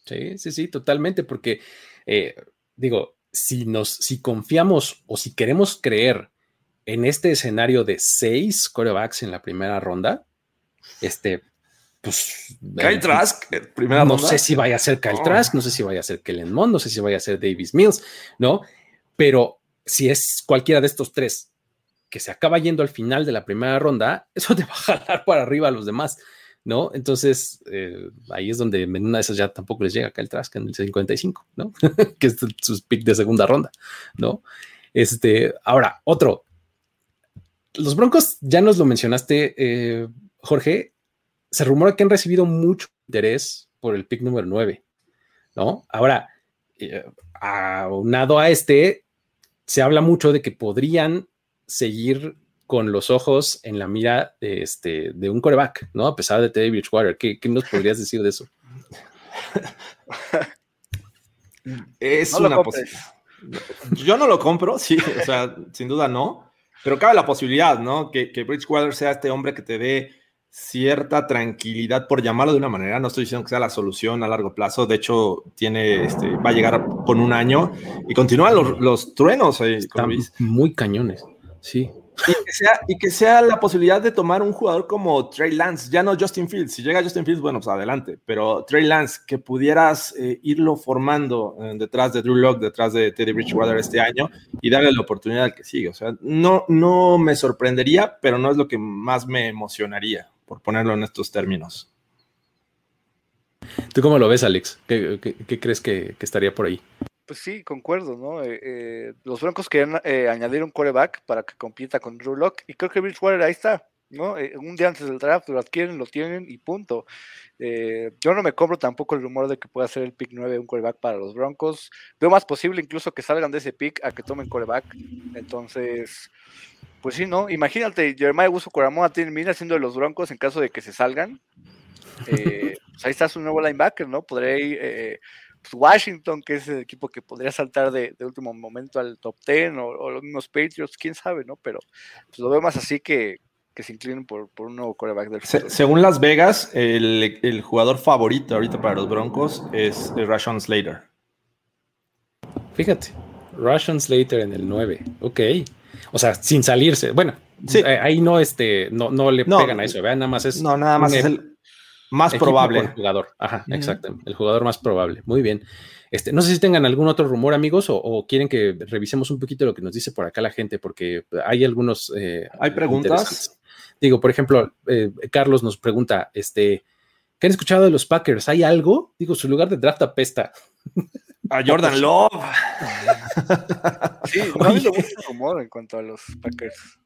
Sí, sí, sí, totalmente, porque eh, digo, si nos, si confiamos o si queremos creer en este escenario de seis corebacks en la primera ronda, este, pues. Kyle Trask, eh, primera No sé si vaya a ser Kyle oh. Trask, no sé si vaya a ser Kellen Mond, no sé si vaya a ser Davis Mills, ¿no? Pero si es cualquiera de estos tres que se acaba yendo al final de la primera ronda, (laughs) eso te va a jalar para arriba a los demás, ¿no? Entonces, eh, ahí es donde en una de esas ya tampoco les llega Kyle Trask en el 55, ¿no? (laughs) que es su pick de segunda ronda, ¿no? Este, ahora, otro. Los Broncos, ya nos lo mencionaste, eh, Jorge, se rumora que han recibido mucho interés por el pick número 9, ¿no? Ahora, eh, aunado a este, se habla mucho de que podrían seguir con los ojos en la mira de, este, de un coreback, ¿no? A pesar de Teddy Bridgewater. ¿Qué, ¿Qué, nos podrías decir de eso? (laughs) es una posibilidad. Yo no lo compro, sí, o sea, sin duda no, pero cabe la posibilidad, ¿no? Que, que Bridgewater sea este hombre que te dé cierta tranquilidad, por llamarlo de una manera. No estoy diciendo que sea la solución a largo plazo. De hecho, tiene, este, va a llegar con un año y continúan los, los truenos. Están muy cañones. Sí. Y que, sea, y que sea la posibilidad de tomar un jugador como Trey Lance, ya no Justin Fields. Si llega Justin Fields, bueno, pues adelante. Pero Trey Lance, que pudieras eh, irlo formando eh, detrás de Drew Locke, detrás de Teddy Bridgewater este año y darle la oportunidad al que sigue. O sea, no, no me sorprendería, pero no es lo que más me emocionaría, por ponerlo en estos términos. ¿Tú cómo lo ves, Alex? ¿Qué, crees que, estaría por ahí? Pues sí, concuerdo, ¿no? Eh, eh, los Broncos querían eh, añadir un coreback para que compita con Drew Lock y creo que Bridgewater ahí está, ¿no? un día antes del draft lo adquieren, lo tienen y punto. yo no me compro tampoco el rumor de que pueda ser el pick 9 un coreback para los Broncos. Veo más posible incluso que salgan de ese pick a que tomen coreback. Entonces, pues sí, ¿no? Imagínate, Jeremiah Uso Coramoa termina siendo de los Broncos en caso de que se salgan. Eh, pues ahí está su nuevo linebacker, ¿no? Eh, pues Washington, que es el equipo que podría saltar de, último momento al top 10, o, los mismos Patriots, quién sabe, ¿no? Pero pues, lo veo más así que, que se inclinen por, por un nuevo coreback del futuro. según Las Vegas, el, el, jugador favorito ahorita para los Broncos es Rashon Slater. Fíjate, Rashon Slater en el 9, ok. O sea, sin salirse. Bueno, sí. Eh, ahí no, este, no, no le pegan a eso, vean, nada más es. No, nada más es el más probable. El jugador. Ajá, exacto. El jugador más probable. Muy bien. Este, no sé si tengan algún otro rumor, amigos, o, quieren que revisemos un poquito lo que nos dice por acá la gente, porque hay algunos. Eh, ¿Hay preguntas? Digo, por ejemplo, eh, Carlos nos pregunta: este, ¿qué han escuchado de los Packers? ¿Hay algo? Digo, su lugar de draft apesta. A Jordan Love. (laughs) sí, no ha habido mucho rumor en cuanto a los Packers.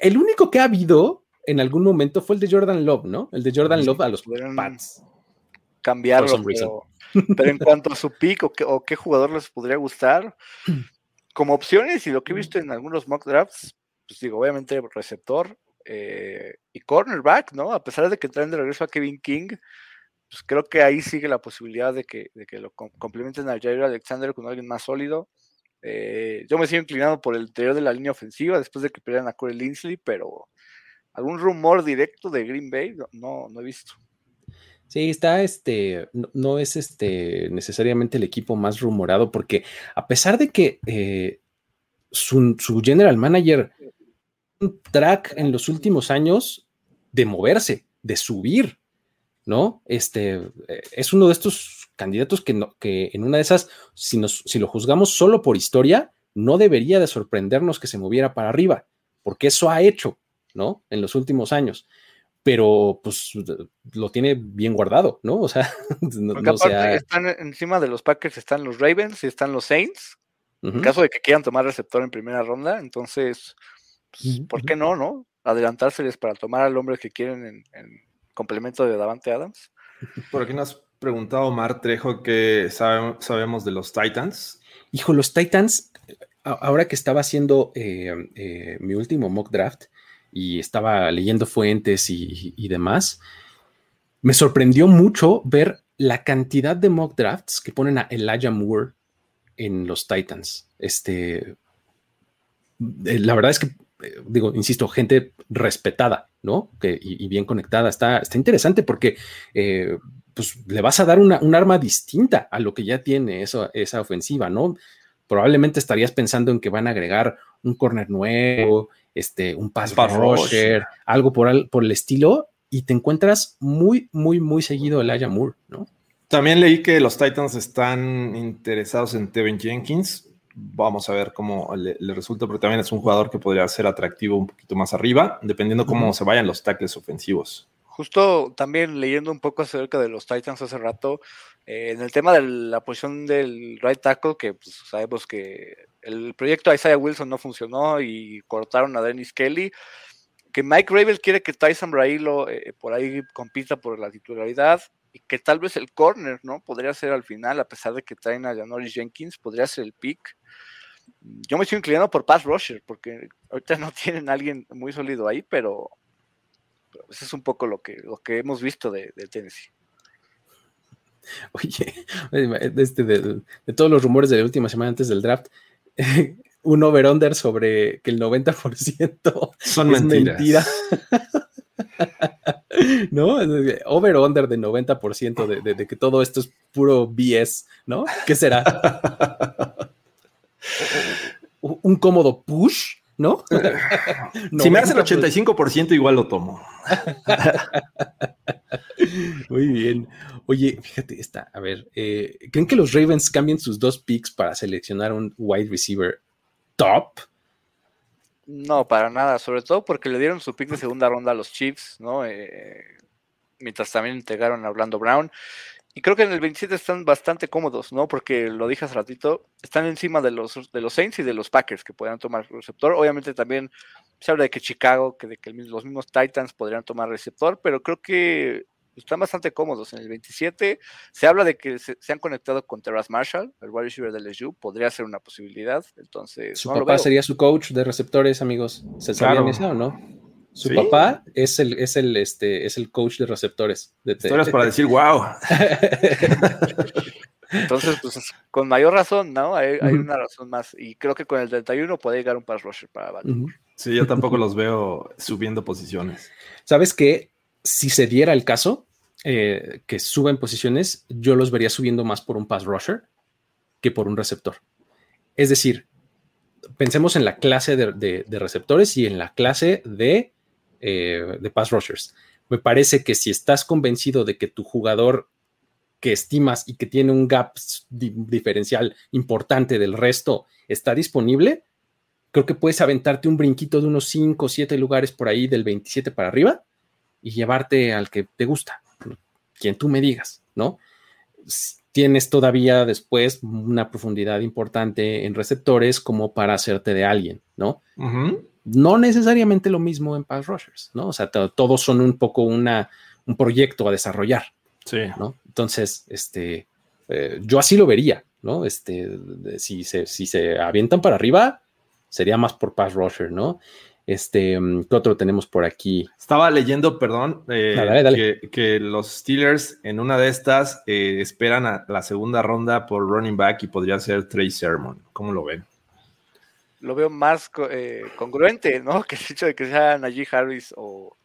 El único que ha habido en algún momento fue el de Jordan Love, ¿no? El de Jordan Love a los Pats. Cambiarlo, pero, en cuanto a su pick o, qué jugador les podría gustar, como opciones y lo que he visto en algunos mock drafts, pues digo, obviamente receptor eh, y cornerback, ¿no? A pesar de que traen de regreso a Kevin King, pues creo que ahí sigue la posibilidad de que, que lo complementen a Jair Alexander con alguien más sólido. Eh, yo me sigo inclinado por el interior de la línea ofensiva después de que pierdan a Corey Linsley, pero algún rumor directo de Green Bay, no, no he visto. Sí, está este, no, es este necesariamente el equipo más rumorado, porque a pesar de que eh, su, general manager un track en los últimos años de moverse, de subir, ¿no? Este eh, es uno de estos candidatos que, no, que en una de esas, si, nos, si lo juzgamos solo por historia, no debería de sorprendernos que se moviera para arriba, porque eso ha hecho ¿no? En los últimos años. Pero pues lo tiene bien guardado, ¿no? O sea, (laughs) no, aparte están encima de los Packers, están los Ravens y están los Saints. En caso de que quieran tomar receptor en primera ronda, entonces, pues, ¿por qué no, no? Adelantárseles para tomar al hombre que quieren en, complemento de Davante Adams. Por aquí nos ha preguntado Omar Trejo que sabemos de los Titans. Hijo, los Titans, ahora que estaba haciendo eh, eh, mi último mock draft, y estaba leyendo fuentes y, demás, me sorprendió mucho ver la cantidad de mock drafts que ponen a Elijah Moore en los Titans. Este, eh, la verdad es que, eh, digo, insisto, gente respetada, ¿no? Que, y, bien conectada. Está, está interesante porque eh, pues, le vas a dar una, un arma distinta a lo que ya tiene esa, esa ofensiva, ¿no? Probablemente estarías pensando en que van a agregar un corner nuevo, este, un pass, rusher, algo por, el estilo, y te encuentras muy, muy, muy seguido el Aya Moore, ¿no? También leí que los Titans están interesados en Tevin Jenkins. Vamos a ver cómo le, resulta, pero también es un jugador que podría ser atractivo un poquito más arriba, dependiendo cómo se vayan los tackles ofensivos. Justo también leyendo un poco acerca de los Titans hace rato, eh, en el tema de la posición del right tackle, que pues, sabemos que el proyecto de Isaiah Wilson no funcionó y cortaron a Dennis Kelly, que Mike Ravel quiere que Tyson Brailo eh, por ahí compita por la titularidad y que tal vez el corner, ¿no? Podría ser al final, a pesar de que traen a Janoris Jenkins, podría ser el pick. Yo me estoy inclinando por Pass Rusher, porque ahorita no (laughs) tienen a alguien muy sólido ahí, pero eso es un poco lo que, lo que hemos visto de, Tennessee. Oye, (laughs) este, de, todos los rumores de la última semana antes del draft, (laughs) un over-under sobre que el 90% son es mentira. (laughs) ¿No? Over-under de 90% de, de, que todo esto es puro BS, ¿no? ¿Qué será? ¿Un cómodo push? (laughs) ¿no? si me hace el 85%, igual lo tomo. (laughs) Muy bien. Oye, fíjate, esta, a ver, eh, ¿creen que los Ravens cambien sus dos picks para seleccionar un wide receiver top? No, para nada, sobre todo porque le dieron su pick de segunda ronda a los Chiefs, ¿no? Eh, mientras también integraron a Orlando Brown. Y creo que en el 27 están bastante cómodos, ¿no? Porque lo dije hace ratito, están encima de los, de los Saints y de los Packers que podrían tomar receptor. Obviamente también se habla de que Chicago, que de que los mismos Titans podrían tomar receptor, pero creo que están bastante cómodos. En el 27 se habla de que se, han conectado con Terrace Marshall, el wide receiver de LSU, podría ser una posibilidad. Entonces, su papá sería su coach de receptores, amigos. ¿Se sabían eso o no? Su papá es el, es el, este, es el coach de receptores. De Historias para decir wow. (laughs) Entonces, pues con mayor razón, ¿no? Hay, una razón más. Y creo que con el 31 puede llegar un pass rusher para Baltimore. Sí, yo tampoco los veo subiendo posiciones. ¿Sabes qué? Si se diera el caso eh, que suben posiciones, yo los vería subiendo más por un pass rusher que por un receptor. Es decir, pensemos en la clase de receptores y en la clase de eh, de pass rushers. Me parece que si estás convencido de que tu jugador que estimas y que tiene un gap diferencial importante del resto está disponible, creo que puedes aventarte un brinquito de unos 5 o 7 lugares por ahí del 27 para arriba y llevarte al que te gusta, quien tú me digas, ¿no? Tienes todavía después una profundidad importante en receptores como para hacerte de alguien, ¿no? No necesariamente lo mismo en Pass Rushers, ¿no? O sea, todos son un poco una, un proyecto a desarrollar. Sí. ¿no? Entonces, este, eh, yo así lo vería, ¿no? Este, si se, si se avientan para arriba, sería más por Pass Rusher, ¿no? Este, mm, ¿qué otro tenemos por aquí? Estaba leyendo, perdón, eh, Que, los Steelers en una de estas eh, esperan a la segunda ronda por running back y podría ser Trey Sermon. ¿Cómo lo ven? Lo veo más eh, congruente, ¿no? (laughs) Que el hecho de que sea Najee Harris o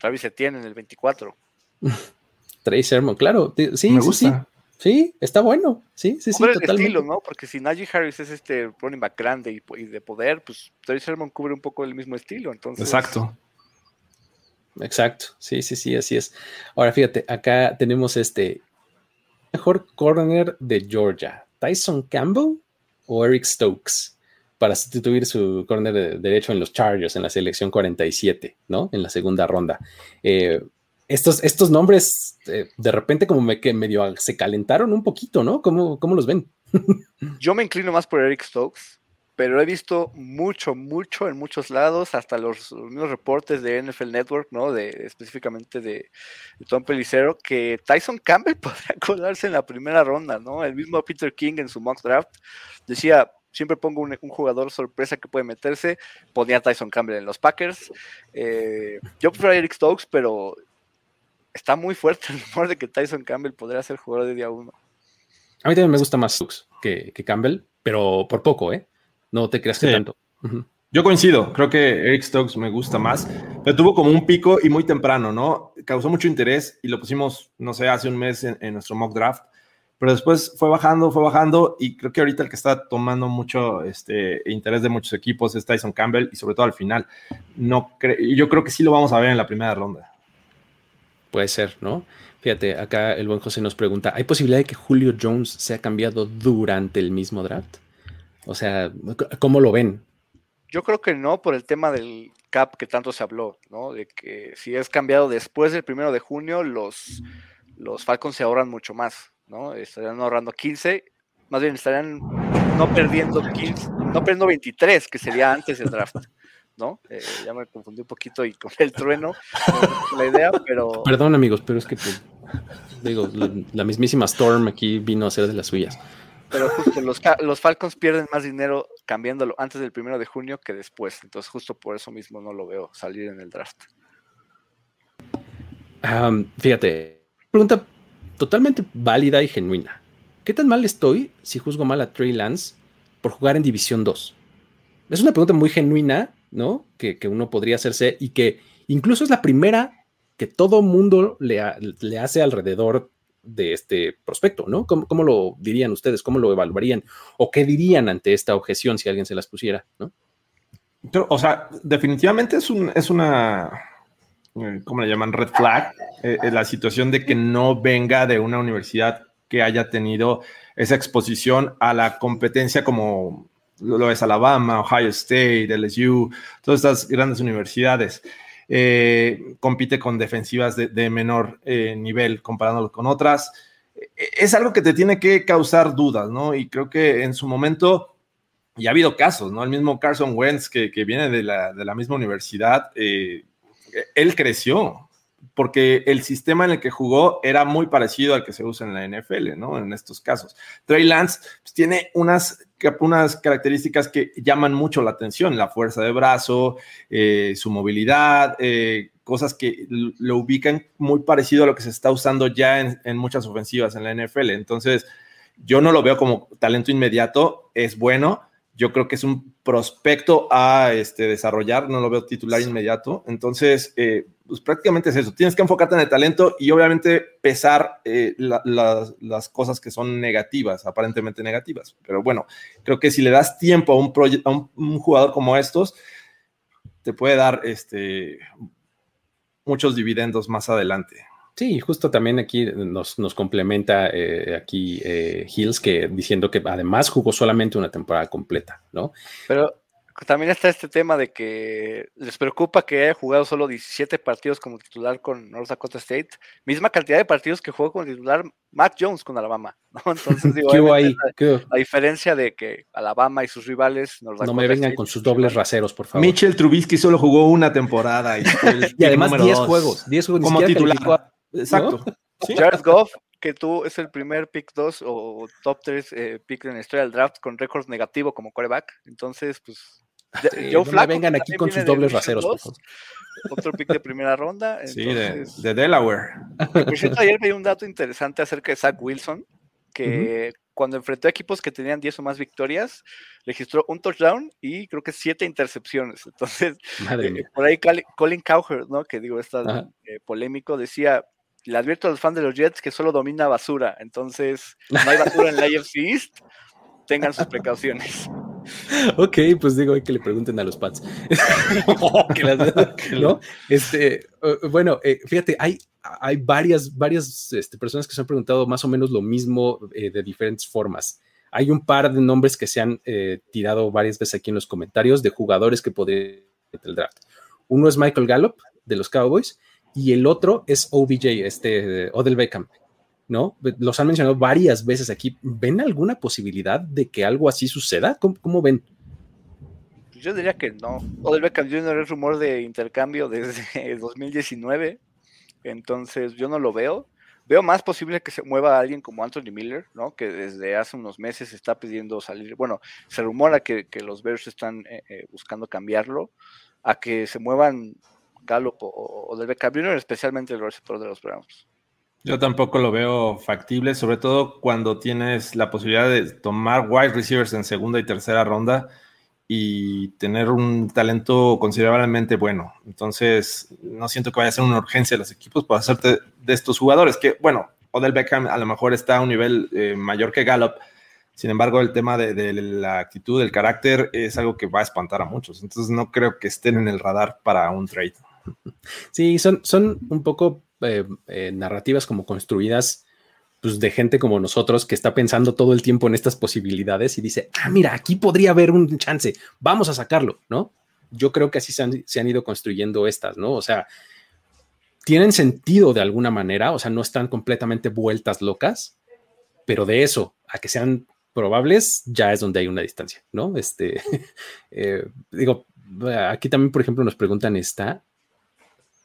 Travis Etienne en el 24. Trey Sermon, claro, sí, Me gusta. sí, está bueno, sí, sí, sí, totalmente. el estilo, ¿no? Porque si Najee Harris es este running back grande y, de poder, pues Trey Sermon cubre un poco el mismo estilo, entonces. Exacto. Exacto, sí, sí, sí, así es. Ahora fíjate, acá tenemos este mejor corner de Georgia, Tyson Campbell o Eric Stokes para sustituir su corner de derecho en los Chargers en la selección 47, ¿no? En la segunda ronda. Eh, estos, estos nombres eh, de repente como me, que medio se calentaron un poquito, ¿no? ¿Cómo, cómo los ven? (laughs) Yo me inclino más por Eric Stokes, pero he visto mucho, mucho en muchos lados, hasta los, mismos reportes de NFL Network, ¿no? De, específicamente de, Tom Pelicero, que Tyson Campbell (laughs) podría colarse en la primera ronda, ¿no? El mismo Peter King en su mock draft decía, siempre pongo un, jugador sorpresa que puede meterse. Ponía a Tyson Campbell en los Packers. Eh, yo prefiero a Eric Stokes, pero está muy fuerte el rumor de que Tyson Campbell podría ser jugador de día uno. A mí también me gusta más Stokes que, Campbell, pero por poco, ¿eh? No te creas que tanto. Yo coincido, creo que Eric Stokes me gusta más, pero tuvo como un pico y muy temprano, ¿no? Causó mucho interés y lo pusimos, no sé, hace un mes en nuestro mock draft pero después fue bajando, fue bajando y creo que ahorita el que está tomando mucho este, interés de muchos equipos es Tyson Campbell y sobre todo al final. No yo creo que sí lo vamos a ver en la primera ronda. Puede ser, ¿no? Fíjate, acá el buen José nos pregunta, ¿hay posibilidad de que Julio Jones sea cambiado durante el mismo draft? O sea, ¿cómo lo ven? Yo creo que no por el tema del cap que tanto se habló, ¿no? De que si es cambiado después del primero de junio, los, los Falcons se ahorran mucho más. ¿No? Estarían ahorrando 15, más bien estarían no perdiendo 15, no perdiendo 23, que sería antes del draft. ¿no? Eh, ya me confundí un poquito y con el trueno la idea, pero... Perdón amigos, pero es que, pues, digo, la, mismísima Storm aquí vino a ser de las suyas. Pero justo los, los, Falcons pierden más dinero cambiándolo antes del primero de junio que después, entonces justo por eso mismo no lo veo salir en el draft. fíjate, pregunta totalmente válida y genuina. ¿Qué tan mal estoy si juzgo mal a Trey Lance por jugar en División 2? Es una pregunta muy genuina, ¿no? Que, uno podría hacerse y que incluso es la primera que todo mundo le, le hace alrededor de este prospecto, ¿no? ¿Cómo, ¿Cómo, lo dirían ustedes? ¿Cómo lo evaluarían? ¿O qué dirían ante esta objeción si alguien se las pusiera, ¿no? o sea, definitivamente es, un, es una, ¿cómo le llaman? Red flag, eh, eh, la situación de que no venga de una universidad que haya tenido esa exposición a la competencia como lo es Alabama, Ohio State, LSU, todas estas grandes universidades. compite con defensivas de, menor nivel comparándolo con otras. Es algo que te tiene que causar dudas, ¿no? Y creo que en su momento y ha habido casos, ¿no? El mismo Carson Wentz, que, viene de la, misma universidad, eh, él creció, porque el sistema en el que jugó era muy parecido al que se usa en la NFL, ¿no? En estos casos. Trey Lance pues, tiene unas, unas características que llaman mucho la atención, la fuerza de brazo, eh, su movilidad, eh, cosas que lo ubican muy parecido a lo que se está usando ya en, en muchas ofensivas en la NFL. Entonces, yo no lo veo como talento inmediato, es bueno, yo creo que es un prospecto a este, desarrollar, no lo veo titular inmediato. Entonces, eh, pues prácticamente es eso. Tienes que enfocarte en el talento y obviamente pesar eh, las cosas que son negativas, aparentemente negativas. Pero bueno, creo que si le das tiempo a un, a un, jugador como estos, te puede dar este, muchos dividendos más adelante. Sí, justo también aquí nos, nos complementa eh, aquí eh, Hills que diciendo que además jugó solamente una temporada completa, ¿no? Pero también está este tema de que les preocupa que haya jugado solo 17 partidos como titular con North Dakota State, misma cantidad de partidos que jugó como titular Mac Jones con Alabama, ¿no? (laughs) Entonces digo, ahí? La, diferencia de que Alabama y sus rivales North Dakota No me vengan con sus dobles raseros, por favor. Mitchell Trubisky solo jugó una temporada y, (laughs) y además 10 juegos, 10 juegos como titular. Exacto. (laughs) Jared Goff, que tú es el primer pick 2 o top 3 eh, pick en la historia del draft con récord negativo como coreback. Entonces, pues. Joe no vengan aquí con sus dobles raseros, Otro pick de primera ronda. (laughs) sí, de, Delaware. Por cierto, ayer vi un dato interesante acerca de Zach Wilson, que cuando enfrentó a equipos que tenían 10 o más victorias, registró un touchdown y creo que 7 intercepciones. (laughs) Entonces, eh, por ahí Colin Cowherd, ¿no? que digo, está eh, polémico, decía, le advierto a los fans de los Jets que solo domina basura, entonces no hay basura en la (laughs) AFC East, tengan sus precauciones. (laughs) Ok, pues digo, hay que le pregunten a los Pats. (laughs) ¿No? Este, bueno, eh, fíjate, hay, hay varias, varias este, personas que se han preguntado más o menos lo mismo eh, de diferentes formas. Hay un par de nombres que se han eh, tirado varias veces aquí en los comentarios de jugadores que podrían el draft. Uno es Michael Gallup de los Cowboys y el otro es OBJ, este, Odell Beckham, ¿no? Los han mencionado varias veces aquí. ¿Ven alguna posibilidad de que algo así suceda? ¿Cómo, ven? Yo diría que no. Odell Beckham Jr. es rumor de intercambio desde (laughs) 2019, entonces yo no lo veo. Veo más posible que se mueva alguien como Anthony Miller, ¿no? Que desde hace unos meses está pidiendo salir. Bueno, se rumora que, los Bears están eh, eh, buscando cambiarlo, a que se muevan Gallup o, del Beckham Jr., especialmente el receptor de los Browns. Yo tampoco lo veo factible, sobre todo cuando tienes la posibilidad de tomar wide receivers en segunda y tercera ronda y tener un talento considerablemente bueno. Entonces, no siento que vaya a ser una urgencia de los equipos para hacerte de estos jugadores, que bueno, Odell Beckham a lo mejor está a un nivel eh, mayor que Gallup, sin embargo, el tema de, la actitud, del carácter, es algo que va a espantar a muchos. Entonces, no creo que estén en el radar para un trade. Sí, son, son un poco eh, eh, narrativas como construidas pues, de gente como nosotros que está pensando todo el tiempo en estas posibilidades y dice, ah, mira, aquí podría haber un chance, vamos a sacarlo, ¿no? Yo creo que así se han, se han ido construyendo estas, ¿no? O sea, tienen sentido de alguna manera, o sea, no están completamente vueltas locas, pero de eso a que sean probables ya es donde hay una distancia, ¿no? Este, (laughs) eh, digo, aquí también, por ejemplo, nos preguntan esta,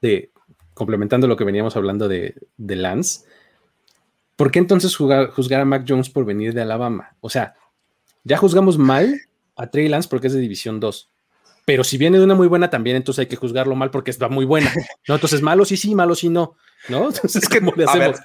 de, complementando lo que veníamos hablando de, Lance, ¿por qué entonces juzgar a Mac Jones por venir de Alabama? O sea, ya juzgamos mal a Trey Lance porque es de División 2. Pero si viene de una muy buena también, entonces hay que juzgarlo mal porque está muy buena. ¿no? Entonces, malo sí, sí, malo sí, no. ¿No? (laughs) Entonces, ¿cómo le hacemos?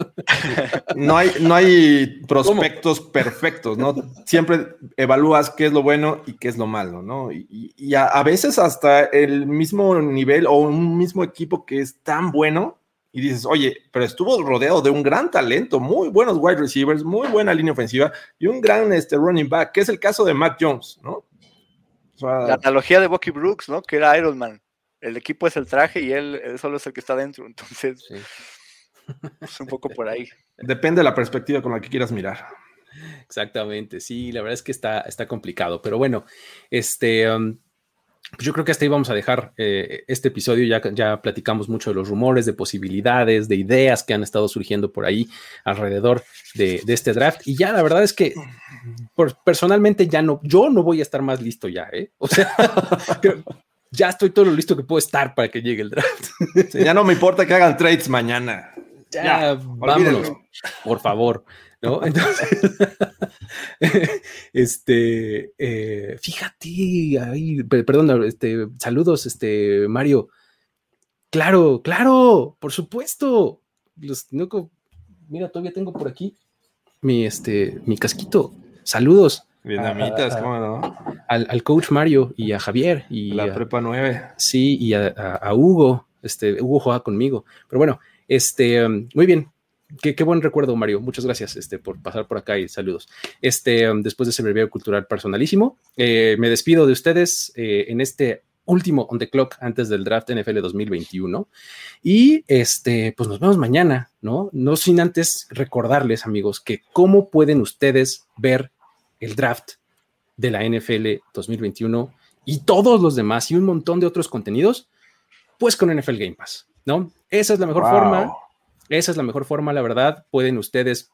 (laughs) no, hay, no hay prospectos perfectos, ¿no? Siempre evalúas qué es lo bueno y qué es lo malo, ¿no? Y, a, veces hasta el mismo nivel o un mismo equipo que es tan bueno y dices, oye, pero estuvo rodeado de un gran talento, muy buenos wide receivers, muy buena línea ofensiva y un gran este, running back, que es el caso de Mac Jones, ¿no? La analogía de Bucky Brooks, ¿no? Que era Iron Man. El equipo es el traje y él, solo es el que está dentro. (laughs) Entonces, es un poco por ahí. Depende de la perspectiva con la que quieras mirar. Exactamente, sí, la verdad es que está, está complicado, pero bueno, este, um, pues yo creo que hasta ahí vamos a dejar eh, este episodio. Ya, ya platicamos mucho de los rumores, de posibilidades, de ideas que han estado surgiendo por ahí alrededor de, este draft. Y ya la verdad es que personalmente ya no, yo no voy a estar más listo ya, ¿eh? O sea, (laughs) ya estoy todo lo listo que puedo estar para que llegue el draft. ya no me importa que hagan trades mañana. Ya, vámonos, por favor. ¿No? Entonces, (laughs) este, eh, fíjate, ahí, perdón, este, saludos, este, Mario. Claro, claro, por supuesto. Los, mira, todavía tengo por aquí mi, este, mi casquito. Saludos. Vietnamitas, ¿cómo no? Al, coach Mario y a Javier. Y la prepa 9. Sí, y a, Hugo. Este, Hugo juega conmigo. Pero bueno, este, muy bien. Qué, buen recuerdo, Mario. Muchas gracias este, por pasar por acá y saludos. Este, um, después de ese breve cultural personalísimo, eh, me despido de ustedes eh, en este último on the clock antes del draft NFL 2021. Y este, pues nos vemos mañana, ¿no? No sin antes recordarles, amigos, que cómo pueden ustedes ver el draft de la NFL 2021 y todos los demás y un montón de otros contenidos, pues con NFL Game Pass, ¿no? Esa es la mejor forma esa es la mejor forma, la verdad. Pueden ustedes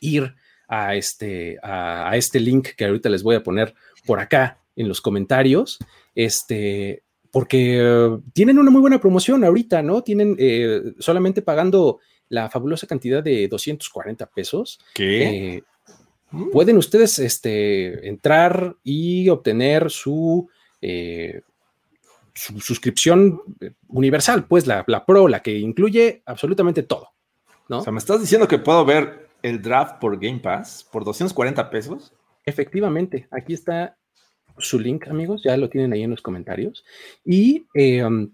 ir a este, a, este link que ahorita les voy a poner por acá en los comentarios, este, porque tienen una muy buena promoción ahorita, ¿no? Tienen eh, solamente pagando la fabulosa cantidad de 240 pesos. ¿Qué? Eh, pueden ustedes este, entrar y obtener su eh, su suscripción eh, universal, pues la, la, Pro, la que incluye absolutamente todo. ¿no? O sea, ¿me estás diciendo que puedo ver el draft por Game Pass por 240 pesos? Efectivamente, aquí está su link, amigos, ya lo tienen ahí en los comentarios. Y em,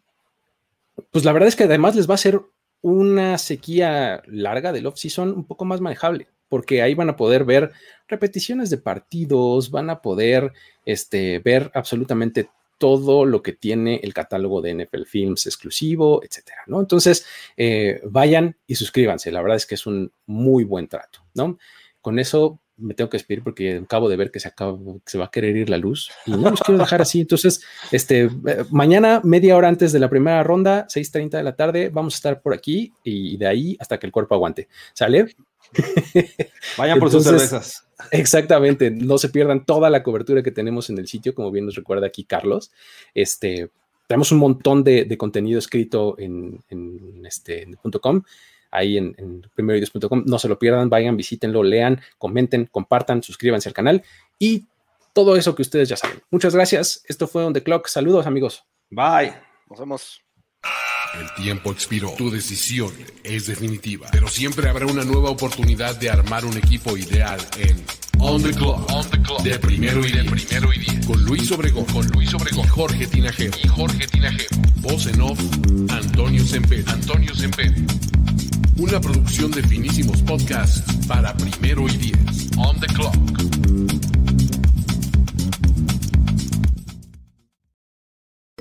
pues la verdad es que además les va a ser una sequía larga del off-season un poco más manejable, porque ahí van a poder ver repeticiones de partidos, van a poder este, ver absolutamente todo lo que tiene el catálogo de NFL Films exclusivo, etcétera, ¿no? Entonces, eh, vayan y suscríbanse. La verdad es que es un muy buen trato, ¿no? Con eso me tengo que despedir porque acabo de ver que se, acaba, se va a querer ir la luz y no los quiero dejar así. Entonces, este, eh, mañana, media hora antes de la primera ronda, 6:30 de la tarde, vamos a estar por aquí y de ahí hasta que el cuerpo aguante. ¿Sale? (laughs) Vayan por sus cervezas. Exactamente, no se pierdan toda la cobertura que tenemos en el sitio, como bien nos recuerda aquí Carlos. Este, tenemos un montón de, contenido escrito en, este .com, ahí en, en primeroideos.com. No se lo pierdan, vayan, visítenlo, lean, comenten, compartan, suscríbanse al canal y todo eso que ustedes ya saben. Muchas gracias. Esto fue On The Clock. Saludos, amigos. Bye. Nos vemos. El tiempo expiró. Tu decisión es definitiva. Pero siempre habrá una nueva oportunidad de armar un equipo ideal en On the Clock. On the Clock. De primero y de primero y diez. Con Luis Obregón. Con Luis Obregón. Y Jorge Tinajero. Y Jorge Tinajero. Voz en off. Antonio Semper. Antonio Semper. Una producción de finísimos podcasts para primero y diez. On the Clock.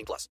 18 plus.